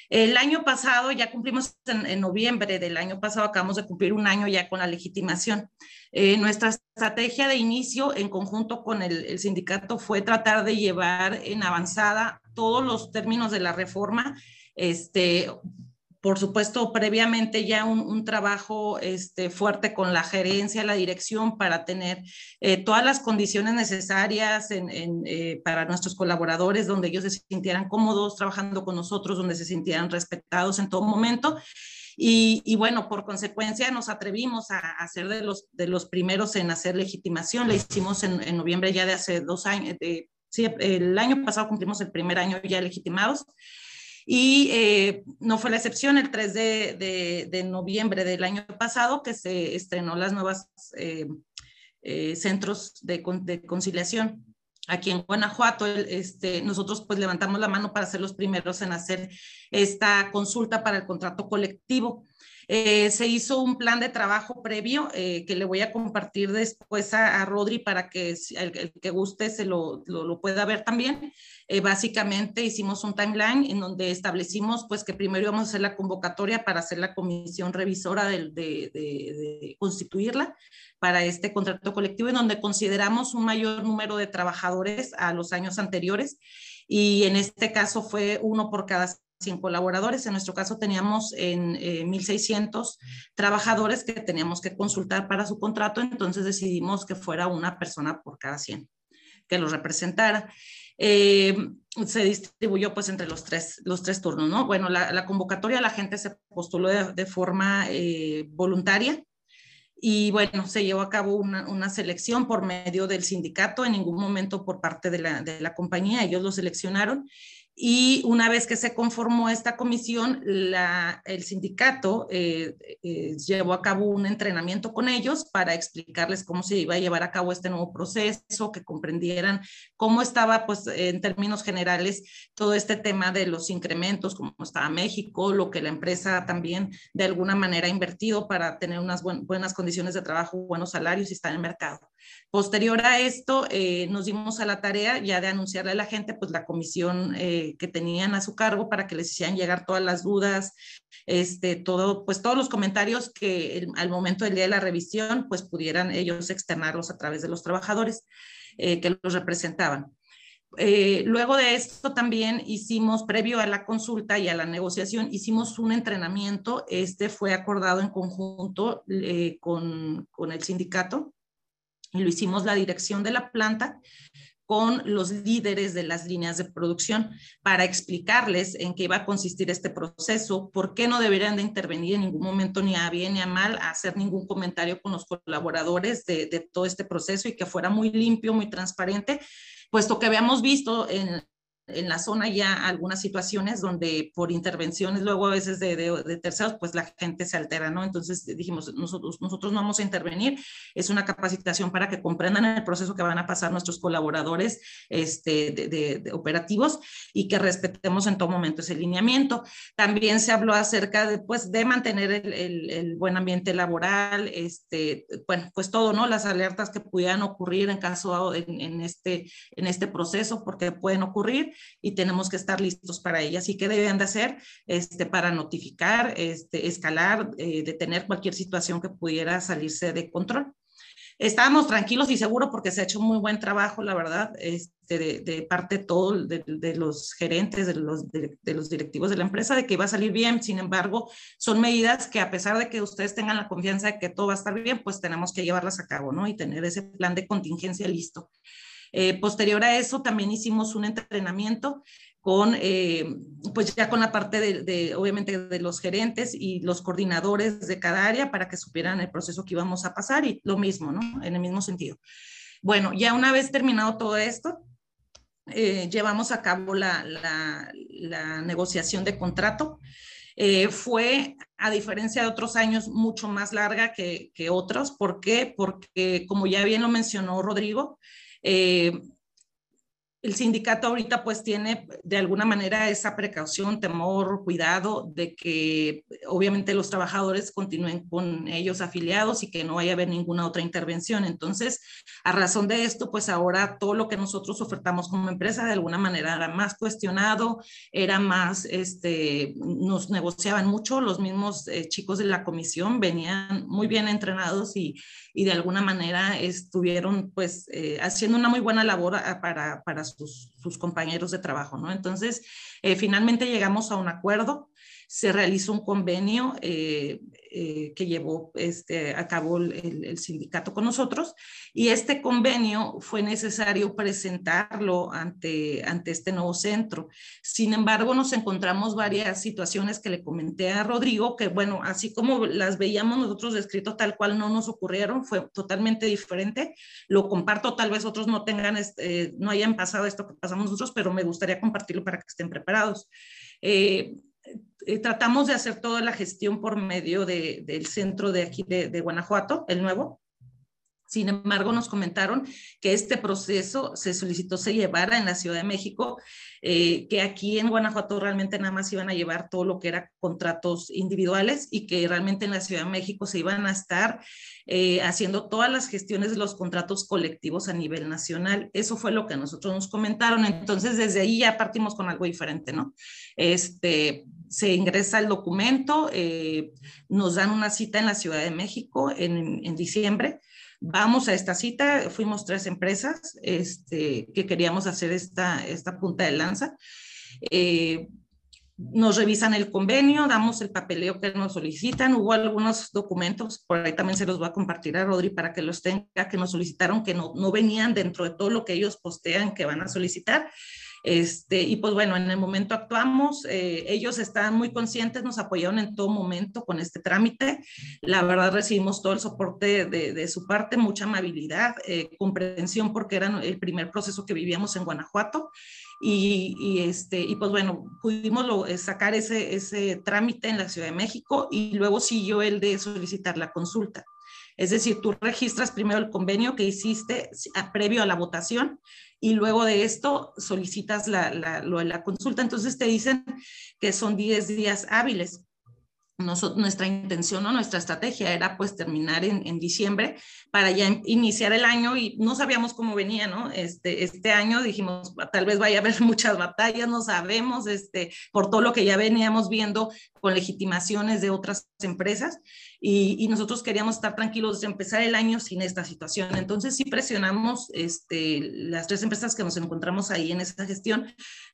S3: El año pasado, ya cumplimos en, noviembre del año pasado, acabamos de cumplir un año ya con la legitimación. Eh, nuestra estrategia de inicio en conjunto con el, el, sindicato fue tratar de llevar en avanzada todos los términos de la reforma, este, por supuesto, previamente ya un, trabajo este, fuerte con la gerencia, la dirección para tener eh, todas las condiciones necesarias eh, para nuestros colaboradores, donde ellos se sintieran cómodos trabajando con nosotros, donde se sintieran respetados en todo momento. Y, bueno, por consecuencia nos atrevimos a, ser de los, de los primeros en hacer legitimación. La hicimos en, noviembre ya de hace dos años. sí, el año pasado cumplimos el primer año ya legitimados. Y eh, no fue la excepción el 3 de, noviembre del año pasado que se estrenó las nuevas eh, eh, centros de, conciliación. Aquí en Guanajuato, este, nosotros pues levantamos la mano para ser los primeros en hacer esta consulta para el contrato colectivo. Se hizo un plan de trabajo previo que le voy a compartir después a, Rodri para que el, que guste se lo, lo, pueda ver también. Eh, básicamente hicimos un timeline en donde establecimos pues que primero íbamos a hacer la convocatoria para hacer la comisión revisora de, de, constituirla para este contrato colectivo en donde consideramos un mayor número de trabajadores a los años anteriores y en este caso fue uno por cada 100 colaboradores. En nuestro caso teníamos en 1.600 eh, trabajadores que teníamos que consultar para su contrato, entonces decidimos que fuera una persona por cada 100 que los representara. Eh, se distribuyó pues entre los tres, los tres turnos, ¿no? Bueno, la, convocatoria la gente se postuló de, forma eh, voluntaria y bueno, se llevó a cabo una, una, selección por medio del sindicato, en ningún momento por parte de la, de la compañía, ellos lo seleccionaron y una vez que se conformó esta comisión, el sindicato eh, eh, llevó a cabo un entrenamiento con ellos para explicarles cómo se iba a llevar a cabo este nuevo proceso, que comprendieran cómo estaba, pues, en términos generales, todo este tema de los incrementos, cómo estaba México, lo que la empresa también de alguna manera ha invertido para tener unas buenas condiciones de trabajo, buenos salarios y estar en el mercado. Posterior a esto, eh, nos dimos a la tarea ya de anunciarle a la gente, pues, la comisión que tenían a su cargo para que les hicieran llegar todas las dudas, este, todo, pues todos los comentarios que al momento del día de la revisión, pues pudieran ellos externarlos a través de los trabajadores eh, que los representaban. Eh, luego de esto también hicimos, previo a la consulta y a la negociación, hicimos un entrenamiento. Este fue acordado en conjunto eh, con, con el sindicato y lo hicimos la dirección de la planta con los líderes de las líneas de producción para explicarles en qué iba a consistir este proceso, por qué no deberían de intervenir en ningún momento ni a bien ni a mal, hacer ningún comentario con los colaboradores de todo este proceso y que fuera muy limpio, muy transparente puesto que habíamos visto en, en la zona ya algunas situaciones donde por intervenciones luego a veces de, de, terceros, pues la gente se altera, ¿no? Entonces dijimos, nosotros, nosotros no vamos a intervenir, es una capacitación para que comprendan el proceso que van a pasar nuestros colaboradores este, de, operativos y que respetemos en todo momento ese lineamiento. También se habló acerca de, pues, de mantener el, el, el buen ambiente laboral, este, bueno, pues todo, ¿no? Las alertas que pudieran ocurrir en caso en, en este, en este proceso, porque pueden ocurrir y tenemos que estar listos para ellas. ¿Y qué deben de hacer este, para notificar, este, escalar, eh, detener cualquier situación que pudiera salirse de control? Estábamos tranquilos y seguros porque se ha hecho muy buen trabajo, la verdad, este, de, de, parte de todo, de, de, los gerentes, de los, de, los directivos de la empresa, de que va a salir bien. Sin embargo, son medidas que a pesar de que ustedes tengan la confianza de que todo va a estar bien, pues tenemos que llevarlas a cabo, ¿no? Y tener ese plan de contingencia listo. Eh, posterior a eso, también hicimos un entrenamiento con, eh, pues ya con la parte de, obviamente, de los gerentes y los coordinadores de cada área para que supieran el proceso que íbamos a pasar y lo mismo, ¿no? En el mismo sentido. Bueno, ya una vez terminado todo esto, eh, llevamos a cabo la, negociación de contrato. fue, a diferencia de otros años, mucho más larga que, que otros. ¿Por qué? Porque, como ya bien lo mencionó Rodrigo, eh, el sindicato ahorita pues tiene de alguna manera esa precaución, temor, cuidado de que obviamente los trabajadores continúen con ellos afiliados y que no vaya a haber ninguna otra intervención. Entonces, a razón de esto, pues ahora todo lo que nosotros ofertamos como empresa de alguna manera era más cuestionado, era más, este, nos negociaban mucho, los mismos eh, chicos de la comisión venían muy bien entrenados y, y de alguna manera estuvieron pues eh, haciendo una muy buena labor ah, para, para sus, sus, compañeros de trabajo, ¿no? Entonces, eh, finalmente llegamos a un acuerdo, se realizó un convenio eh, eh, que llevó este, a cabo el, sindicato con nosotros y este convenio fue necesario presentarlo ante, ante este nuevo centro. Sin embargo, nos encontramos varias situaciones que le comenté a Rodrigo, que bueno, así como las veíamos nosotros descrito tal cual no nos ocurrieron, fue totalmente diferente. Lo comparto, tal vez otros no tengan, este, no hayan pasado esto que pasamos nosotros, pero me gustaría compartirlo para que estén preparados. Eh, eh, tratamos de hacer toda la gestión por medio de, del centro de aquí de, Guanajuato, el nuevo. Sin embargo, nos comentaron que este proceso se solicitó se llevara en la Ciudad de México, eh, que aquí en Guanajuato realmente nada más iban a llevar todo lo que era contratos individuales y que realmente en la Ciudad de México se iban a estar eh, haciendo todas las gestiones de los contratos colectivos a nivel nacional. Eso fue lo que nosotros nos comentaron. Entonces, desde ahí ya partimos con algo diferente, ¿no? Este, se ingresa el documento, eh, nos dan una cita en la Ciudad de México en, en, diciembre. Vamos a esta cita, fuimos tres empresas este, que queríamos hacer esta, esta punta de lanza. Eh, nos revisan el convenio, damos el papeleo que nos solicitan. Hubo algunos documentos, por ahí también se los voy a compartir a Rodri para que los tenga, que nos solicitaron que no, no venían dentro de todo lo que ellos postean que van a solicitar. Este, y pues bueno, en el momento actuamos, eh, ellos estaban muy conscientes, nos apoyaron en todo momento con este trámite. La verdad recibimos todo el soporte de, su parte, mucha amabilidad, eh, comprensión porque era el primer proceso que vivíamos en Guanajuato. Y, y, este, y pues bueno, pudimos lo, eh, sacar ese, ese trámite en la Ciudad de México y luego siguió el de solicitar la consulta. Es decir, tú registras primero el convenio que hiciste previo a la votación y luego de esto solicitas la, la, la consulta. Entonces te dicen que son 10 días hábiles. Nosotros, nuestra intención o nuestra estrategia era pues terminar en, en, diciembre para ya iniciar el año y no sabíamos cómo venía, ¿no? Este, este año dijimos, tal vez vaya a haber muchas batallas, no sabemos, este, por todo lo que ya veníamos viendo con legitimaciones de otras empresas y, y, nosotros queríamos estar tranquilos de empezar el año sin esta situación. Entonces sí presionamos este, las tres empresas que nos encontramos ahí en esta gestión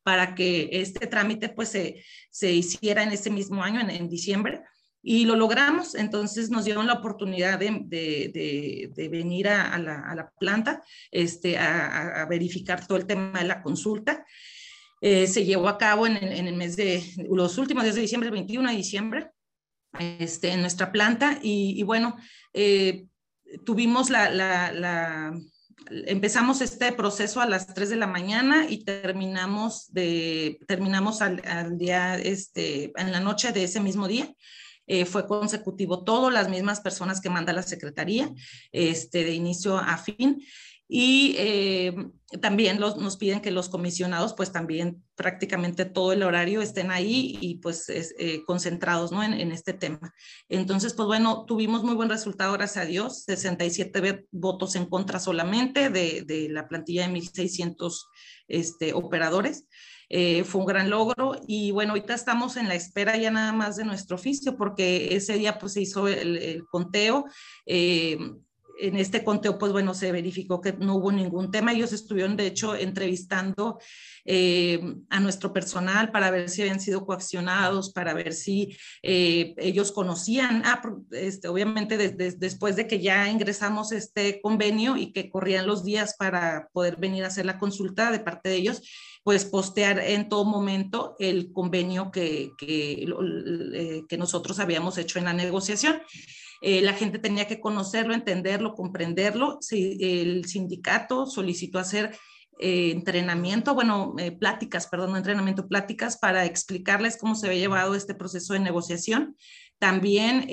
S3: para que este trámite pues se, se hiciera en ese mismo año, en, en diciembre. Y lo logramos, entonces nos dieron la oportunidad de, de, de, de venir a, a, la, a, la, planta este, a, a, verificar todo el tema de la consulta. Eh, se llevó a cabo en, en, el mes de, los últimos días de diciembre, el 21 de diciembre, este, en nuestra planta y, bueno, eh, tuvimos la, empezamos este proceso a las 3 de la mañana y terminamos, de, terminamos al, día, este, en la noche de ese mismo día. Eh, fue consecutivo todo, las mismas personas que manda la Secretaría, este, de inicio a fin. Y eh, también nos piden que los comisionados, pues también prácticamente todo el horario estén ahí y pues eh, concentrados ¿no? en, este tema. Entonces, pues bueno, tuvimos muy buen resultado, gracias a Dios, 67 votos en contra solamente de, de la plantilla de 1.600 este, operadores. Eh, fue un gran logro y bueno, ahorita estamos en la espera ya nada más de nuestro oficio porque ese día pues se hizo el, el conteo. Eh, en este conteo, pues bueno, se verificó que no hubo ningún tema. Ellos estuvieron, de hecho, entrevistando eh, a nuestro personal para ver si habían sido coaccionados, para ver si eh, ellos conocían, ah, este, obviamente después de que ya ingresamos este convenio y que corrían los días para poder venir a hacer la consulta de parte de ellos, pues postear en todo momento el convenio que, que, eh, que nosotros habíamos hecho en la negociación. Eh, la gente tenía que conocerlo, entenderlo, comprenderlo. el sindicato solicitó hacer eh, entrenamiento, bueno, eh, pláticas, perdón, no entrenamiento, pláticas para explicarles cómo se había llevado este proceso de negociación. También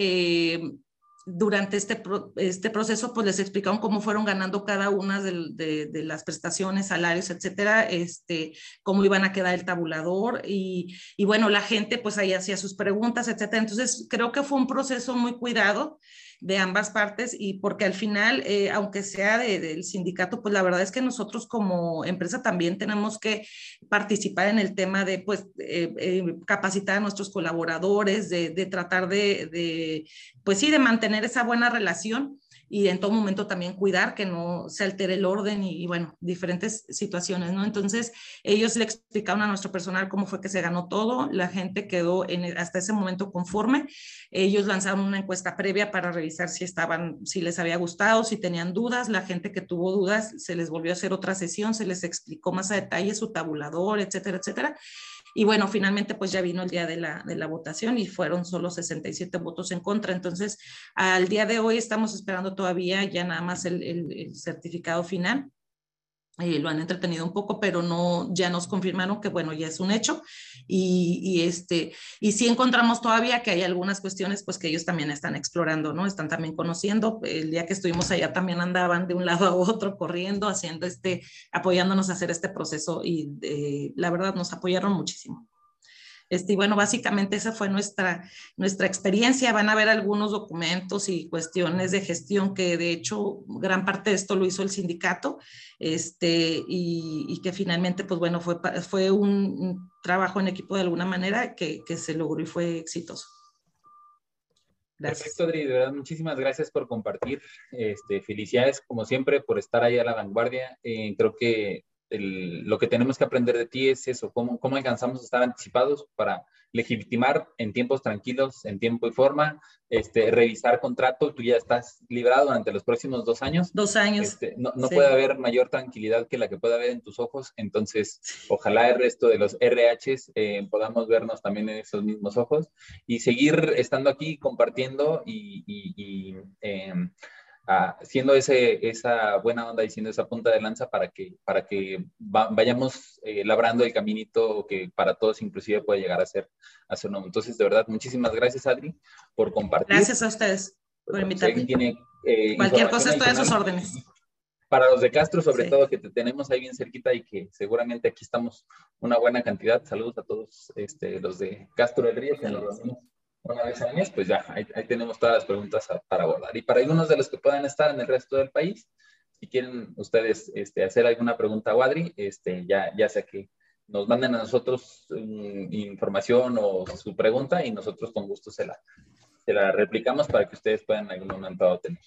S3: durante este, este proceso, pues les explicaron cómo fueron ganando cada una de, las prestaciones, salarios, etcétera, este, cómo iban a quedar el tabulador y, y, bueno, la gente pues ahí hacía sus preguntas, etcétera. Entonces, creo que fue un proceso muy cuidado de ambas partes y porque al final, eh, aunque sea del sindicato, pues la verdad es que nosotros como empresa también tenemos que participar en el tema de pues eh, eh, capacitar a nuestros colaboradores, de, de tratar de, de, pues sí, de mantener esa buena relación y en todo momento también cuidar que no se altere el orden y, bueno, diferentes situaciones, ¿no? Entonces, ellos le explicaron a nuestro personal cómo fue que se ganó todo, la gente quedó en, e, hasta ese momento conforme, ellos lanzaron una encuesta previa para revisar si estaban, si les había gustado, si tenían dudas, la gente que tuvo dudas se les volvió a hacer otra sesión, se les explicó más a detalle su tabulador, etcétera, etcétera. Y bueno, finalmente pues ya vino el día de la, de la votación y fueron solo 67 votos en contra. Entonces, al día de hoy estamos esperando todavía ya nada más el, el certificado final eh, lo han entretenido un poco, pero no, ya nos confirmaron que bueno, ya es un hecho y, y, este, y sí encontramos todavía que hay algunas cuestiones pues que ellos también están explorando, ¿no? Están también conociendo, el día que estuvimos allá también andaban de un lado a otro corriendo, haciendo este, apoyándonos a hacer este proceso y eh, la verdad nos apoyaron muchísimo. Este, y bueno, básicamente esa fue nuestra, nuestra experiencia. Van a ver algunos documentos y cuestiones de gestión que de hecho gran parte de esto lo hizo el sindicato este, y, que finalmente, pues bueno, fue, fue un, trabajo en equipo de alguna manera que, que se logró y fue exitoso.
S2: Gracias. Perfecto, Adri, de verdad, muchísimas gracias por compartir. Este, felicidades, como siempre, por estar ahí a la vanguardia. Eh, creo que lo que tenemos que aprender de ti es eso, cómo, cómo alcanzamos a estar anticipados para legitimar en tiempos tranquilos, en tiempo y forma, este, revisar contrato, tú ya estás librado durante los próximos dos años.
S3: Dos años.
S2: Este, no, no puede haber mayor tranquilidad que la que pueda haber en tus ojos, entonces ojalá el resto de los RHs eh, podamos vernos también en esos mismos ojos y seguir estando aquí compartiendo y, y, em, siendo ese, esa buena onda y siendo esa punta de lanza para que, para que vayamos eh, labrando el caminito que para todos inclusive puede llegar a ser, a ser nuevo. Entonces, de verdad, muchísimas gracias, Adri, por compartir.
S3: Gracias a ustedes por invitarme. Tiene, eh, Cualquier cosa estoy a sus órdenes.
S2: Para los de Castro, sobre todo, que te tenemos ahí bien cerquita y que seguramente aquí estamos una buena cantidad. Saludos a todos este, los de Castro del Río, que nos una vez al mes, pues ya, ahí, tenemos todas las preguntas para abordar. Y para algunos de los que puedan estar en el resto del país, si quieren ustedes este, hacer alguna pregunta a Wadri, este, ya, sea que nos manden a nosotros mm, información o su pregunta y nosotros con gusto se la, se la replicamos para que ustedes puedan en algún momento tener.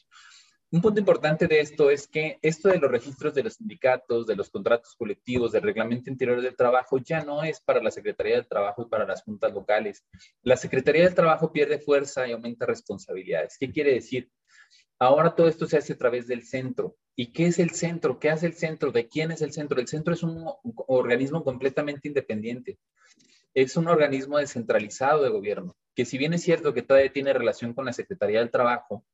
S2: Un punto importante de esto es que esto de los registros de los sindicatos, de los contratos colectivos, del reglamento interior del trabajo, ya no es para la Secretaría del Trabajo y para las juntas locales. La Secretaría del Trabajo pierde fuerza y aumenta responsabilidades. ¿Qué quiere decir? Ahora todo esto se hace a través del centro. ¿Y qué es el centro? ¿Qué hace el centro? ¿De quién es el centro? El centro es un organismo completamente independiente. Es un organismo descentralizado de gobierno, que si bien es cierto que todavía tiene relación con la Secretaría del Trabajo,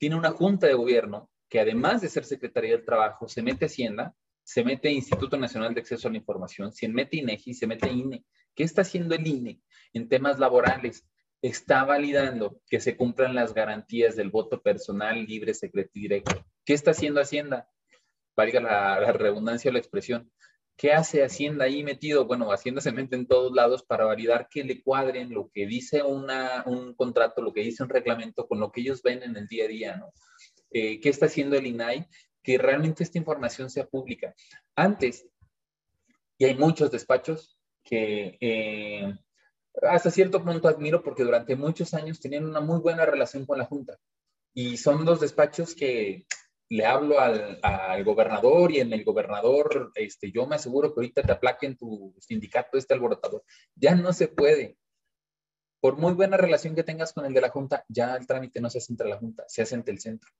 S2: tiene una junta de gobierno que además de ser Secretaría del Trabajo, se mete Hacienda, se mete Instituto Nacional de Acceso a la Información, se mete INEGI, se mete INE. ¿Qué está haciendo el INE en temas laborales? Está validando que se cumplan las garantías del voto personal, libre, secreto y directo. ¿Qué está haciendo Hacienda? Valga la, la redundancia o la expresión. ¿Qué hace Hacienda ahí metido? Bueno, Hacienda se mete en todos lados para validar que le cuadren lo que dice una, un contrato, lo que dice un reglamento con lo que ellos ven en el día a día, ¿no? Eh, ¿Qué está haciendo el INAI? Que realmente esta información sea pública. Antes, y hay muchos despachos que eh, hasta cierto punto admiro porque durante muchos años tenían una muy buena relación con la Junta. Y son dos despachos que le hablo al, al, gobernador y en el gobernador, este, yo me aseguro que ahorita te aplaquen tu sindicato este alborotador. Ya no se puede. Por muy buena relación que tengas con el de la Junta, ya el trámite no se hace entre la Junta, se hace entre el centro.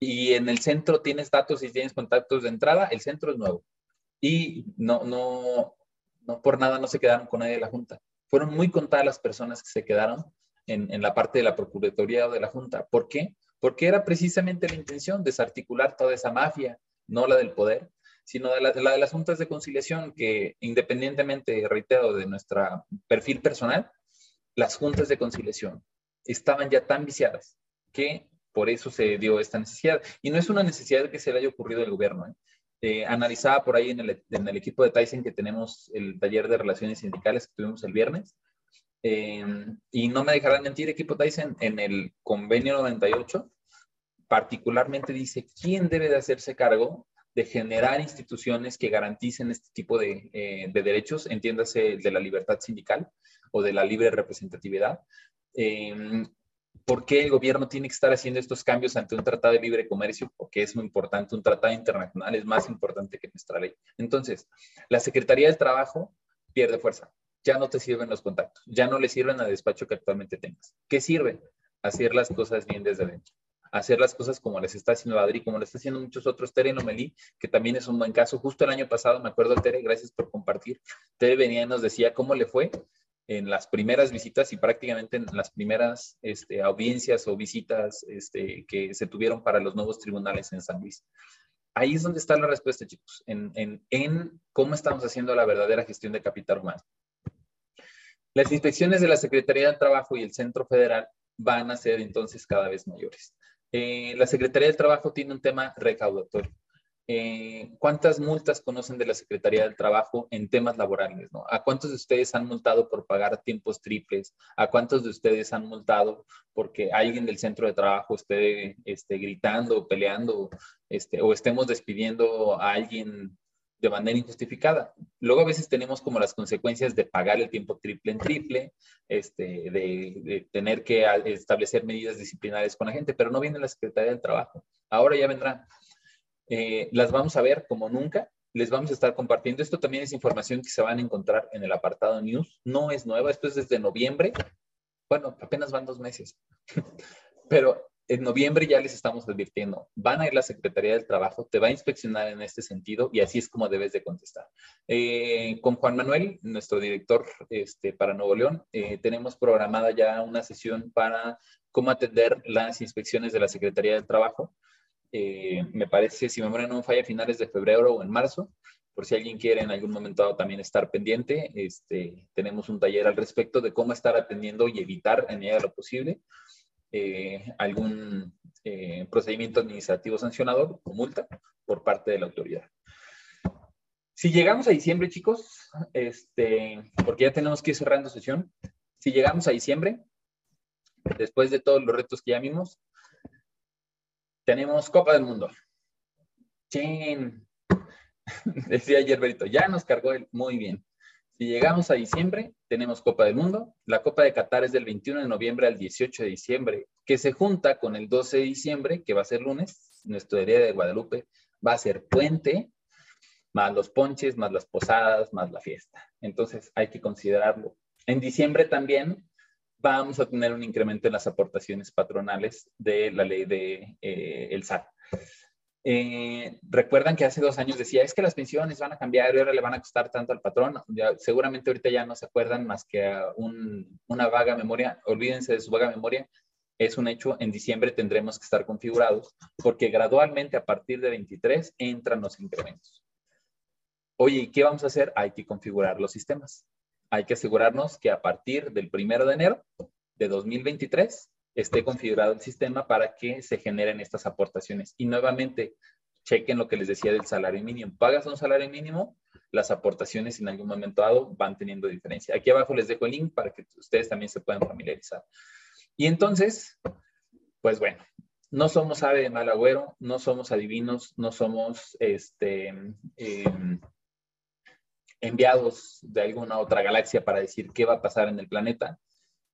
S2: Y en el centro tienes datos y tienes contactos de entrada, el centro es nuevo. Y no, no, no por nada no se quedaron con nadie de la Junta. Fueron muy contadas las personas que se quedaron en, en la parte de la Procuraduría o de la Junta. ¿Por qué? Porque era precisamente la intención desarticular toda esa mafia, no la del poder, sino la, de las juntas de conciliación que independientemente, reitero, de nuestro perfil personal, las juntas de conciliación estaban ya tan viciadas que por eso se dio esta necesidad. Y no es una necesidad que se le haya ocurrido al gobierno. ¿eh? Eh, analizaba por ahí en el, en el, equipo de Tyson que tenemos el taller de relaciones sindicales que tuvimos el viernes, eh, y no me dejarán mentir, equipo Tyson, en el convenio 98, particularmente dice quién debe de hacerse cargo de generar instituciones que garanticen este tipo de, eh, de derechos, entiéndase de la libertad sindical o de la libre representatividad. Eh, ¿Por qué el gobierno tiene que estar haciendo estos cambios ante un tratado de libre comercio? Porque es muy importante, un tratado internacional es más importante que nuestra ley. Entonces, la Secretaría del Trabajo pierde fuerza ya no te sirven los contactos, ya no le sirven al despacho que actualmente tengas. ¿Qué sirve? Hacer las cosas bien desde dentro. Hacer las cosas como les está haciendo Adri, como les está haciendo muchos otros. Tere Lomelí, que también es un buen caso. Justo el año pasado, me acuerdo, Tere, gracias por compartir. Tere venía y nos decía cómo le fue en las primeras visitas y prácticamente en las primeras este, audiencias o visitas este, que se tuvieron para los nuevos tribunales en San Luis. Ahí es donde está la respuesta, chicos, en cómo estamos haciendo la verdadera gestión de capital humano. Las inspecciones de la Secretaría del Trabajo y el Centro Federal van a ser entonces cada vez mayores. Eh, la Secretaría del Trabajo tiene un tema recaudatorio. Eh, ¿Cuántas multas conocen de la Secretaría del Trabajo en temas laborales? ¿A cuántos de ustedes han multado por pagar tiempos triples? ¿A cuántos de ustedes han multado porque alguien del centro de trabajo esté, esté gritando, peleando, este, o estemos despidiendo a alguien de manera injustificada. Luego a veces tenemos como las consecuencias de pagar el tiempo triple en triple, este, de, tener que establecer medidas disciplinarias con la gente, pero no viene la Secretaría del Trabajo. Ahora ya vendrán. Eh, las vamos a ver como nunca. Les vamos a estar compartiendo. Esto también es información que se van a encontrar en el apartado News. No es nueva, esto es desde noviembre. Bueno, apenas van dos meses. pero en noviembre ya les estamos advirtiendo, van a ir la Secretaría del Trabajo, te va a inspeccionar en este sentido y así es como debes de contestar. Eh, con Juan Manuel, nuestro director este, para Nuevo León, eh, tenemos programada ya una sesión para cómo atender las inspecciones de la Secretaría del Trabajo. Eh, me parece, si me memoria no falla, finales de febrero o en marzo. Por si alguien quiere en algún momento también estar pendiente, este, tenemos un taller al respecto de cómo estar atendiendo y evitar en ella lo posible eh, algún eh, procedimiento administrativo sancionador o multa por parte de la autoridad. Si llegamos a diciembre, chicos, este, porque ya tenemos que ir cerrando sesión, si llegamos a diciembre, después de todos los retos que ya vimos, tenemos Copa del Mundo. Chin. Decía ayer Berito, ya nos cargó el muy bien. Llegamos a diciembre, tenemos Copa del Mundo. La Copa de Qatar es del 21 de noviembre al 18 de diciembre, que se junta con el 12 de diciembre, que va a ser lunes. Nuestro día de Guadalupe va a ser puente, más los ponches, más las posadas, más la fiesta. Entonces hay que considerarlo. En diciembre también vamos a tener un incremento en las aportaciones patronales de la ley de eh, el SAT. Eh, recuerdan que hace dos años decía, es que las pensiones van a cambiar y ahora le van a costar tanto al patrón. seguramente ahorita ya no se acuerdan más que a una vaga memoria, olvídense de su vaga memoria. es un hecho, en diciembre tendremos que estar configurados porque gradualmente a partir de 23 entran los incrementos. Oye, ¿y qué vamos a hacer? Hay que configurar los sistemas. Hay que asegurarnos que a partir del primero de enero de 2023 esté configurado el sistema para que se generen estas aportaciones. Y nuevamente, chequen lo que les decía del salario mínimo. Pagas un salario mínimo, las aportaciones en algún momento dado van teniendo diferencia. Aquí abajo les dejo el link para que ustedes también se puedan familiarizar. Y entonces, pues bueno, no somos ave de mal agüero, no somos adivinos, no somos este, em, enviados de alguna otra galaxia para decir qué va a pasar en el planeta.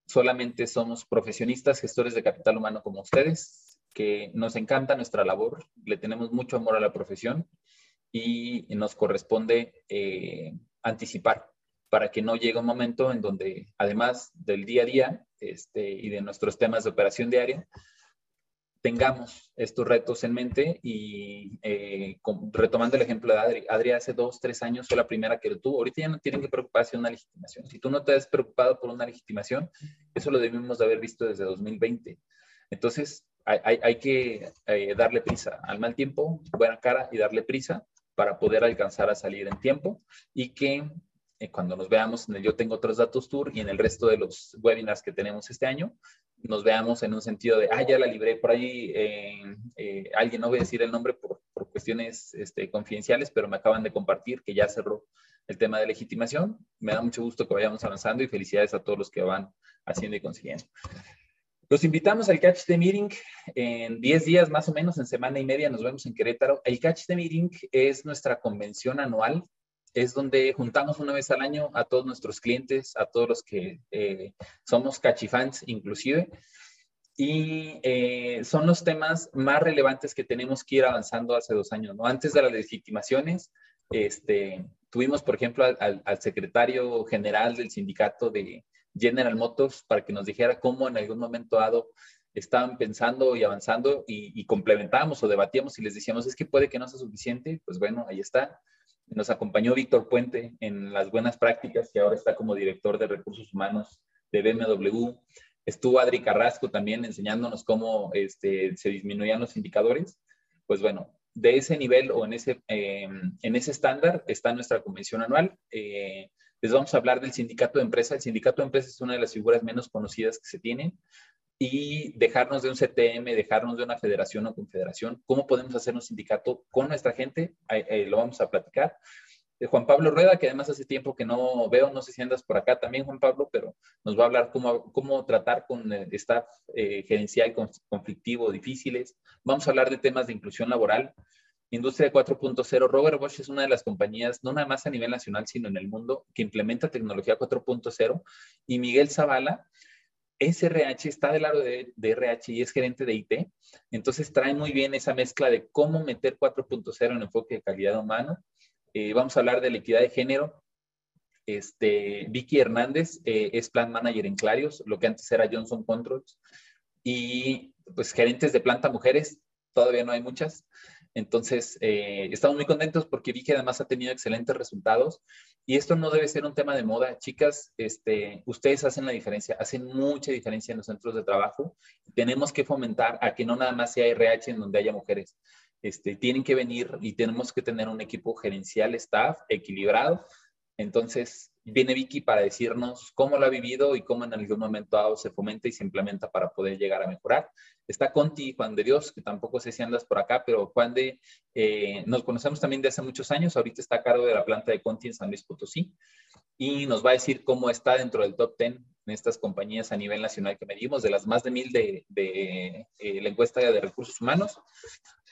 S2: Solamente somos profesionistas, gestores de capital humano como ustedes, que nos encanta nuestra labor, le tenemos mucho amor a la profesión y nos corresponde eh, anticipar para que no llegue un momento en donde, además del día a día este, y de nuestros temas de operación diaria, tengamos estos retos en mente y eh, retomando el ejemplo de Adri, Adri hace dos, tres años fue la primera que lo tuvo, ahorita ya no tienen que preocuparse de una legitimación. Si tú no te has preocupado por una legitimación, eso lo debimos de haber visto desde 2020. Entonces, hay, hay, que eh, darle prisa al mal tiempo, buena cara y darle prisa para poder alcanzar a salir en tiempo y que eh, cuando nos veamos en el Yo Tengo Otros Datos Tour y en el resto de los webinars que tenemos este año, nos veamos en un sentido de, ah, ya la libré por ahí, eh, alguien, no voy a decir el nombre por, por cuestiones este, confidenciales, pero me acaban de compartir que ya cerró el tema de legitimación. Me da mucho gusto que vayamos avanzando y felicidades a todos los que van haciendo y consiguiendo. Los invitamos al Catch the Meeting en 10 días más o menos, en semana y media nos vemos en Querétaro. El Catch the Meeting es nuestra convención anual es donde juntamos una vez al año a todos nuestros clientes, a todos los que eh, somos cachifans inclusive, y eh, son los temas más relevantes que tenemos que ir avanzando hace dos años, ¿no? Antes de las legitimaciones, este, tuvimos, por ejemplo, al, secretario general del sindicato de General Motors para que nos dijera cómo en algún momento dado estaban pensando y avanzando y, y complementábamos o debatíamos y les decíamos, es que puede que no sea suficiente, pues bueno, ahí está. Nos acompañó Víctor Puente en las buenas prácticas, que ahora está como director de recursos humanos de BMW. Estuvo Adri Carrasco también enseñándonos cómo este, se disminuían los indicadores. Pues bueno, de ese nivel o en ese, em, en ese estándar está nuestra convención anual. Eh, les vamos a hablar del sindicato de empresa. El sindicato de empresa es una de las figuras menos conocidas que se tienen y dejarnos de un CTM, dejarnos de una federación o confederación. ¿Cómo podemos hacer un sindicato con nuestra gente? lo vamos a platicar. De Juan Pablo Rueda, que además hace tiempo que no veo, no sé si andas por acá también, Juan Pablo, pero nos va a hablar cómo, cómo tratar con el staff eh, gerencial conflictivo, difíciles. Vamos a hablar de temas de inclusión laboral. Industria 4.0, Robert Bosch es una de las compañías, no nada más a nivel nacional, sino en el mundo, que implementa tecnología 4.0. Y Miguel Zavala SRH está del lado de, RH y es gerente de IT, entonces trae muy bien esa mezcla de cómo meter 4.0 en enfoque de calidad humana. Eh, vamos a hablar de la equidad de género. Este, Vicky Hernández eh, es plan manager en Clarios, lo que antes era Johnson Controls. Y pues gerentes de planta mujeres, todavía no hay muchas. Entonces, eh, estamos muy contentos porque vi que además ha tenido excelentes resultados y esto no debe ser un tema de moda. Chicas, este, ustedes hacen la diferencia, hacen mucha diferencia en los centros de trabajo. Tenemos que fomentar a que no nada más sea RH en donde haya mujeres. Este, tienen que venir y tenemos que tener un equipo gerencial, staff, equilibrado. Entonces, viene Vicky para decirnos cómo lo ha vivido y cómo en algún momento se fomenta y se implementa para poder llegar a mejorar. Está Conti, Juan de Dios, que tampoco sé si andas por acá, pero Juan de, eh, nos conocemos también de hace muchos años, ahorita está a cargo de la planta de Conti en San Luis Potosí y nos va a decir cómo está dentro del top 10 en estas compañías a nivel nacional que medimos, de las más de mil de, de eh, la encuesta de recursos humanos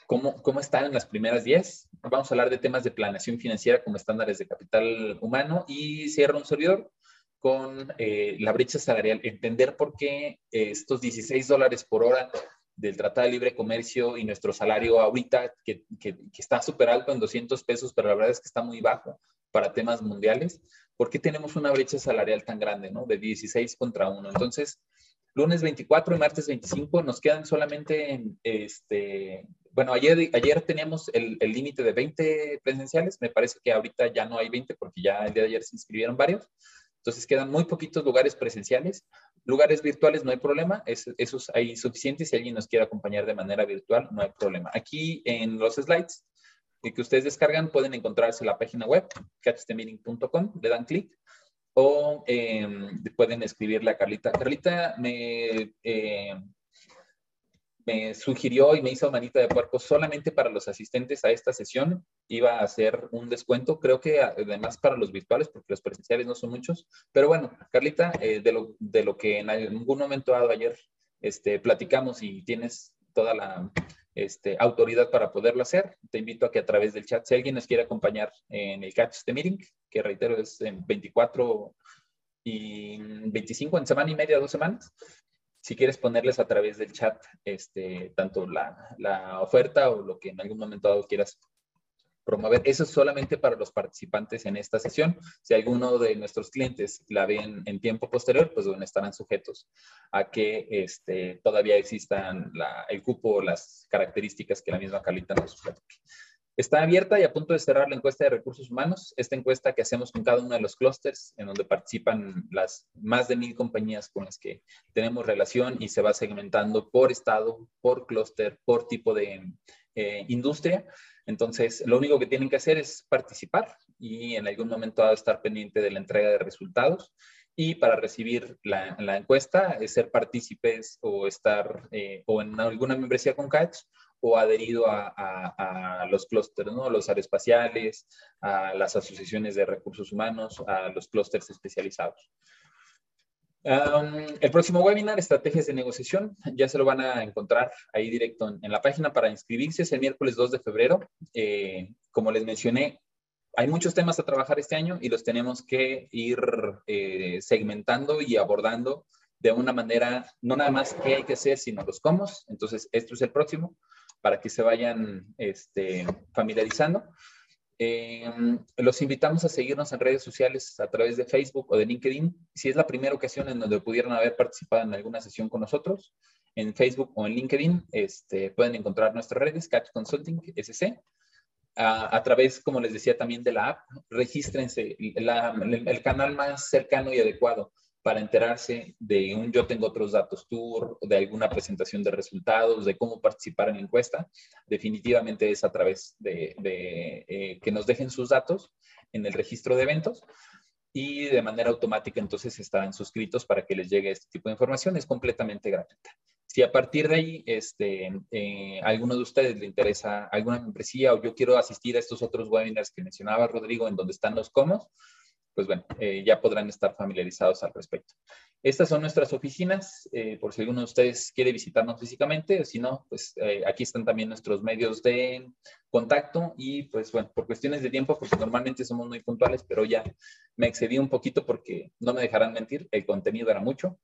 S2: cómo, cómo están en las primeras 10. Vamos a hablar de temas de planeación financiera como estándares de capital humano y cierra un servidor con eh, la brecha salarial, entender por qué estos 16 dólares por hora del Tratado de Libre Comercio y nuestro salario ahorita, que, que, está súper alto en 200 pesos, pero la verdad es que está muy bajo para temas mundiales, ¿por qué tenemos una brecha salarial tan grande, ¿no? De 16 contra 1. Entonces, lunes 24 y martes 25 nos quedan solamente, este, bueno, ayer, ayer teníamos el límite de 20 presenciales, me parece que ahorita ya no hay 20 porque ya el día de ayer se inscribieron varios. Entonces quedan muy poquitos lugares presenciales. Lugares virtuales no hay problema, es, esos hay suficientes. Si alguien nos quiere acompañar de manera virtual, no hay problema. Aquí en los slides que ustedes descargan pueden encontrarse la página web, catchthemeeting.com, le dan clic o em, pueden escribirle a Carlita. Carlita me, eh, me sugirió y me hizo manita de puerco solamente para los asistentes a esta sesión. Iba a hacer un descuento, creo que además para los virtuales, porque los presenciales no son muchos. Pero bueno, Carlita, eh, de, lo, de, lo, que en algún momento ayer este, platicamos y tienes toda la este, autoridad para poderlo hacer, te invito a que a través del chat, si alguien nos quiere acompañar en el catch de meeting, que reitero es en 24 y 25 en semana y media, dos semanas, si quieres ponerles a través del chat este, tanto la, la oferta o lo que en algún momento dado quieras promover. Eso es solamente para los participantes en esta sesión. Si alguno de nuestros clientes la ven en tiempo posterior, pues bueno, estarán sujetos a que este, todavía existan el cupo o las características que la misma Carlita nos platique. Está abierta y a punto de cerrar la encuesta de recursos humanos. Esta encuesta que hacemos con cada uno de los clústeres, en donde participan las más de mil compañías con las que tenemos relación y se va segmentando por estado, por clúster, por tipo de eh, industria. Entonces, lo único que tienen que hacer es participar y en algún momento estar pendiente de la entrega de resultados. Y para recibir la, encuesta, es ser partícipes o estar eh, o en alguna membresía con Catch o adherido a, los clústeres, ¿no? los aeroespaciales, a las asociaciones de recursos humanos, a los clústeres especializados el próximo webinar, estrategias de negociación, ya se lo van a encontrar ahí directo en, la página para inscribirse, es el miércoles 2 de febrero. Eh, como les mencioné, hay muchos temas a trabajar este año y los tenemos que ir eh, segmentando y abordando de una manera, no nada más qué hay que hacer, sino los cómo. Entonces, esto es el próximo para que se vayan este, familiarizando. Eh, los invitamos a seguirnos en redes sociales a través de Facebook o de LinkedIn. Si es la primera ocasión en donde pudieran haber participado en alguna sesión con nosotros, en Facebook o en LinkedIn, este, pueden encontrar nuestras redes, Catch Consulting SC. A, través, como les decía, también de la app, regístrense. el canal más cercano y adecuado para enterarse de un Yo Tengo Otros Datos Tour, de alguna presentación de resultados, de cómo participar en la encuesta, definitivamente es a través de, eh, que nos dejen sus datos en el registro de eventos y de manera automática entonces estarán suscritos para que les llegue este tipo de información. Es completamente gratuita. Si a partir de ahí este, eh, alguno de ustedes le interesa alguna membresía o yo quiero asistir a estos otros webinars que mencionaba Rodrigo en donde están los comos, pues bueno, eh, ya podrán estar familiarizados al respecto. Estas son nuestras oficinas, eh, por si alguno de ustedes quiere visitarnos físicamente, si no, pues eh, aquí están también nuestros medios de contacto y pues bueno, por cuestiones de tiempo, porque normalmente somos muy puntuales, pero ya me excedí un poquito porque no me dejarán mentir, el contenido era mucho.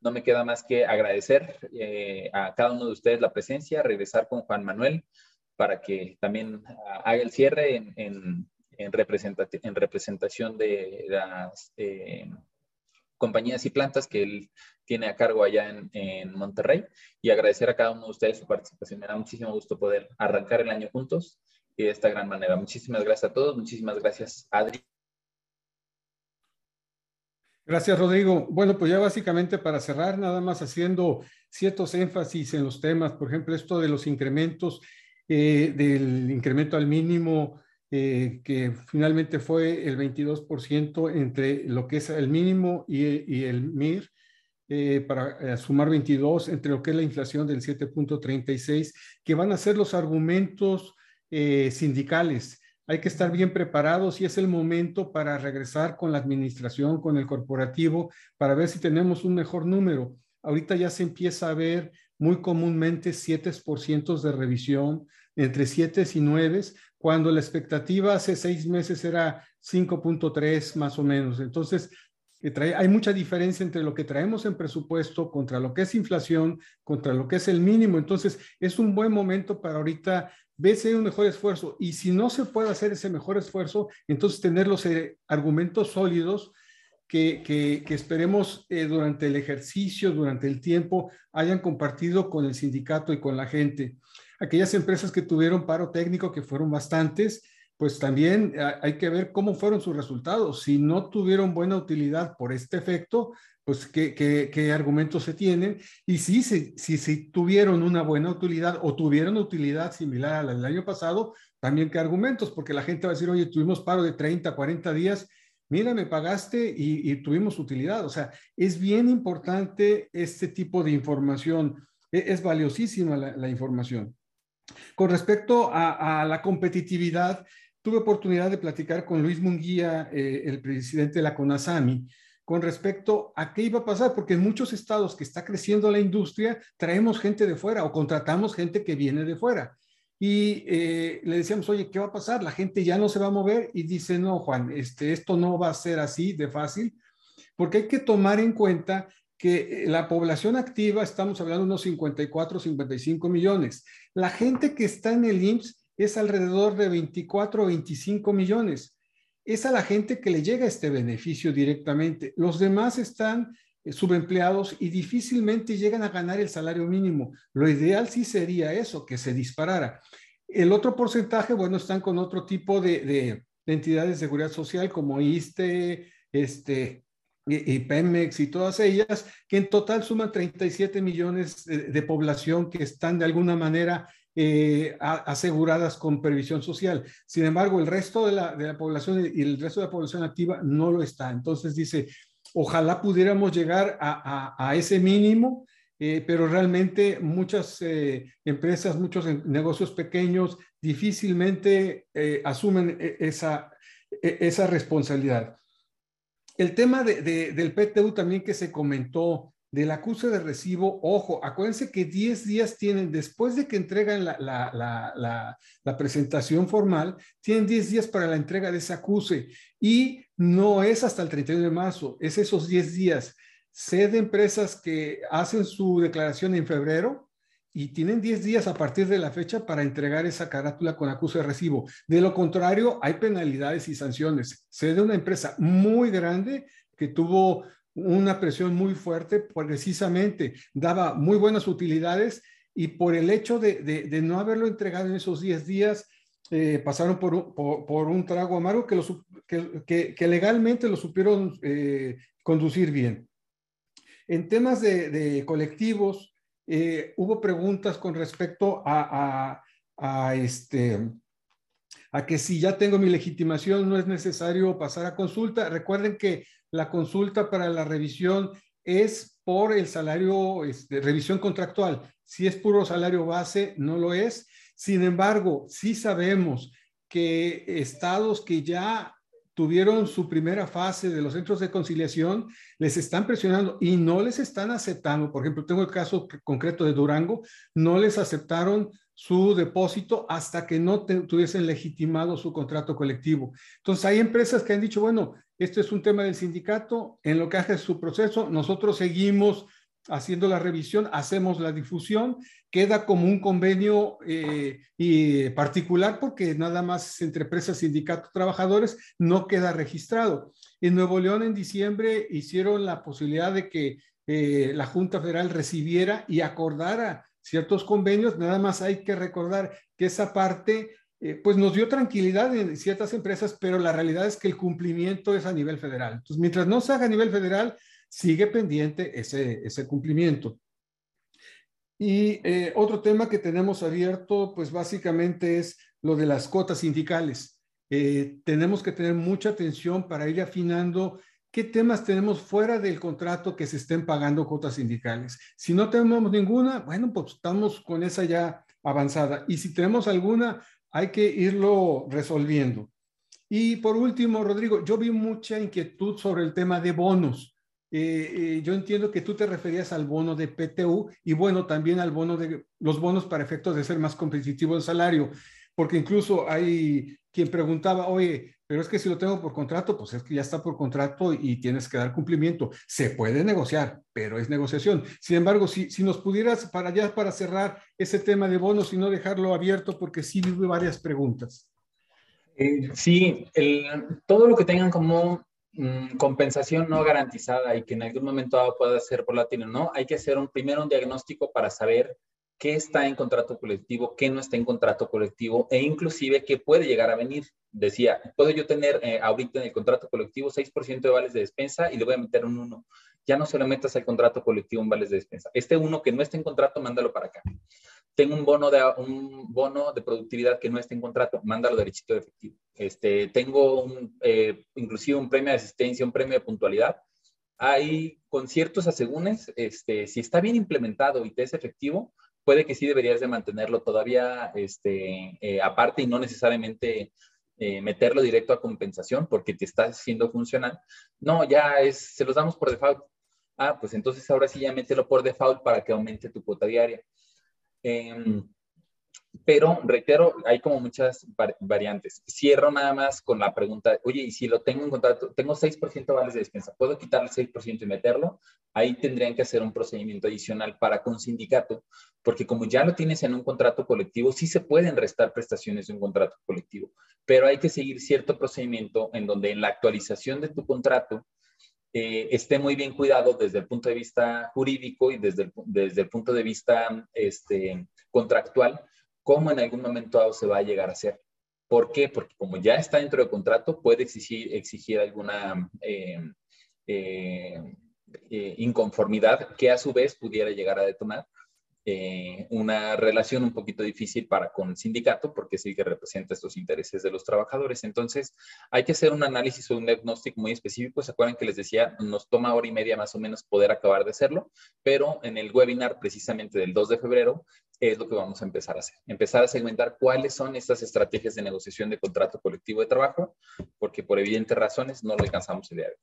S2: No me queda más que agradecer a cada uno de ustedes la presencia, regresar con Juan Manuel para que también haga el cierre en, en representación de las eh, compañías y plantas que él tiene a cargo allá en, en, Monterrey y agradecer a cada uno de ustedes su participación. Me da muchísimo gusto poder arrancar el año juntos y de esta gran manera. Muchísimas gracias a todos. Muchísimas gracias, Adri.
S4: Gracias, Rodrigo. Bueno, pues ya básicamente para cerrar, nada más haciendo ciertos énfasis en los temas, por ejemplo, esto de los incrementos, eh, del incremento al mínimo eh, que finalmente fue el 22% entre lo que es el mínimo y, el MIR, eh, para eh, sumar 22 entre lo que es la inflación del 7.36, que van a ser los argumentos sindicales. Hay que estar bien preparados y es el momento para regresar con la administración, con el corporativo, para ver si tenemos un mejor número. Ahorita ya se empieza a ver muy comúnmente 7% de revisión, entre 7 y 9, cuando la expectativa hace seis meses era 5.3 más o menos. Entonces, hay mucha diferencia entre lo que traemos en presupuesto contra lo que es inflación, contra lo que es el mínimo. Entonces, es un buen momento para ahorita ver si hay un mejor esfuerzo. Y si no se puede hacer ese mejor esfuerzo, entonces tener los eh, argumentos sólidos que, que, esperemos eh, durante el ejercicio, durante el tiempo, hayan compartido con el sindicato y con la gente aquellas empresas que tuvieron paro técnico, que fueron bastantes, pues también hay que ver cómo fueron sus resultados. Si no tuvieron buena utilidad por este efecto, pues qué, qué, argumentos se tienen. Y si, si, si, tuvieron una buena utilidad o tuvieron utilidad similar a la del año pasado, también qué argumentos, porque la gente va a decir, oye, tuvimos paro de 30, 40 días, mira, me pagaste y, tuvimos utilidad. O sea, es bien importante este tipo de información. E, es, valiosísima la, información. Con respecto a, la competitividad, tuve oportunidad de platicar con Luis Munguía, eh, el presidente de la CONASAMI, con respecto a qué iba a pasar, porque en muchos estados que está creciendo la industria, traemos gente de fuera o contratamos gente que viene de fuera. Y eh, le decíamos, oye, ¿qué va a pasar? La gente ya no se va a mover y dice, no, Juan, este, esto no va a ser así de fácil, porque hay que tomar en cuenta que la población activa, estamos hablando de unos 54, 55 millones. La gente que está en el IMSS es alrededor de 24 o 25 millones es a la gente que le llega este beneficio directamente. Los demás están eh, subempleados y difícilmente llegan a ganar el salario mínimo. Lo ideal sí sería eso, que se disparara. El otro porcentaje, bueno, están con otro tipo de, entidades de seguridad social como ISTE, este, y, Pemex y todas ellas, que en total suman 37 millones de población que están de alguna manera eh, aseguradas con previsión social. Sin embargo, el resto de la, de la, población y el resto de la población activa no lo está. Entonces dice, ojalá pudiéramos llegar a, a, ese mínimo, eh, pero realmente muchas eh, empresas, muchos negocios pequeños difícilmente asumen e, esa, e, esa responsabilidad. El tema de, del PTU también que se comentó del acuse de recibo, ojo, acuérdense que 10 días tienen, después de que entregan la, presentación formal, tienen 10 días para la entrega de ese acuse y no es hasta el 31 de marzo, es esos 10 días. Sé de empresas que hacen su declaración en febrero y tienen 10 días a partir de la fecha para entregar esa carátula con acuse de recibo. De lo contrario, hay penalidades y sanciones. Sé de una empresa muy grande que tuvo una presión muy fuerte, precisamente daba muy buenas utilidades y por el hecho de, no haberlo entregado en esos 10 días, eh, pasaron por por, un, trago amargo que, que, legalmente lo supieron eh, conducir bien. En temas de, colectivos, eh, hubo preguntas con respecto este, a que si ya tengo mi legitimación no es necesario pasar a consulta. Recuerden que la consulta para la revisión es por el salario, este, revisión contractual. Si es puro salario base, no lo es. Sin embargo, sí sabemos que estados que ya tuvieron su primera fase de los centros de conciliación, les están presionando y no les están aceptando. Por ejemplo, tengo el caso concreto de Durango, no les aceptaron su depósito hasta que no tuviesen legitimado su contrato colectivo. Entonces, hay empresas que han dicho, bueno, esto es un tema del sindicato, en lo que hace su proceso, nosotros seguimos haciendo la revisión, hacemos la difusión, queda como un convenio eh, y particular porque nada más entre empresas, sindicatos, trabajadores, no queda registrado. En Nuevo León en diciembre hicieron la posibilidad de que eh, la Junta Federal recibiera y acordara ciertos convenios, nada más hay que recordar que esa parte eh, pues nos dio tranquilidad en ciertas empresas, pero la realidad es que el cumplimiento es a nivel federal. Entonces, mientras no se haga a nivel federal, sigue pendiente ese, ese cumplimiento. Y eh, otro tema que tenemos abierto, pues básicamente es lo de las cuotas sindicales. Eh, tenemos que tener mucha atención para ir afinando qué temas tenemos fuera del contrato que se estén pagando cuotas sindicales. Si no tenemos ninguna, bueno, pues estamos con esa ya avanzada. Y si tenemos alguna, hay que irlo resolviendo. Y por último, Rodrigo, yo vi mucha inquietud sobre el tema de bonos. Eh, eh, yo entiendo que tú te referías al bono de PTU y bueno, también al bono de los bonos para efectos de ser más competitivo el salario, porque incluso hay quien preguntaba, oye, pero es que si lo tengo por contrato, pues es que ya está por contrato y tienes que dar cumplimiento. Se puede negociar, pero es negociación. Sin embargo, si, si nos pudieras para ya para cerrar ese tema de bonos y no dejarlo abierto, porque sí vi varias preguntas.
S2: Eh, sí, todo lo que tengan como mm, compensación no garantizada y que en algún momento pueda ser volátil o no, hay que hacer un, primero un diagnóstico para saber qué está en contrato colectivo, qué no está en contrato colectivo e inclusive qué puede llegar a venir. Decía, puedo yo tener eh, ahorita en el contrato colectivo 6% de vales de despensa y le voy a meter un 1. Ya no se lo metas al contrato colectivo en vales de despensa. Este uno que no está en contrato, mándalo para acá. Tengo un bono de, un bono de productividad que no está en contrato, mándalo derechito de efectivo. Este, tengo un, eh, inclusive un premio de asistencia, un premio de puntualidad. Hay con ciertos este, si está bien implementado y te es efectivo, puede que sí deberías de mantenerlo todavía este, eh, aparte y no necesariamente eh, meterlo directo a compensación porque te está haciendo funcional. No, ya es, se los damos por default. Ah, pues entonces ahora sí ya mételo por default para que aumente tu cuota diaria. Em, pero reitero, hay como muchas variantes. Cierro nada más con la pregunta, oye, y si lo tengo en contrato, tengo 6% vales de despensa, ¿puedo quitar el 6% y meterlo? Ahí tendrían que hacer un procedimiento adicional para con sindicato, porque como ya lo tienes en un contrato colectivo, sí se pueden restar prestaciones de un contrato colectivo, pero hay que seguir cierto procedimiento en donde en la actualización de tu contrato eh, esté muy bien cuidado desde el punto de vista jurídico y desde el, desde el punto de vista este, contractual cómo en algún momento dado se va a llegar a hacer. ¿Por qué? Porque como ya está dentro del contrato, puede exigir, exigir alguna eh, eh, eh, inconformidad que a su vez pudiera llegar a detonar eh, una relación un poquito difícil para con el sindicato, porque sí que representa estos intereses de los trabajadores. Entonces, hay que hacer un análisis o un diagnóstico muy específico. ¿Se acuerdan que les decía, nos toma hora y media más o menos poder acabar de hacerlo? Pero en el webinar precisamente del 2 de febrero es lo que vamos a empezar a hacer. Empezar a segmentar cuáles son estas estrategias de negociación de contrato colectivo de trabajo, porque por evidentes razones no lo alcanzamos el día de hoy.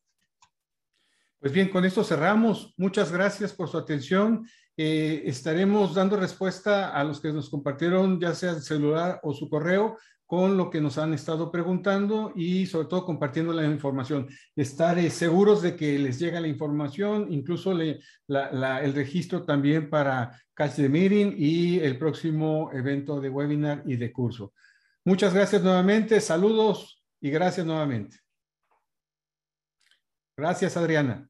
S4: Pues bien, con esto cerramos. Muchas gracias por su atención. Eh, estaremos dando respuesta a los que nos compartieron, ya sea el celular o su correo, con lo que nos han estado preguntando y sobre todo compartiendo la información. Estar seguros de que les llega la información, incluso el registro también para Catch the Meeting y el próximo evento de webinar y de curso. Muchas gracias nuevamente, saludos y gracias nuevamente. Gracias, Adriana.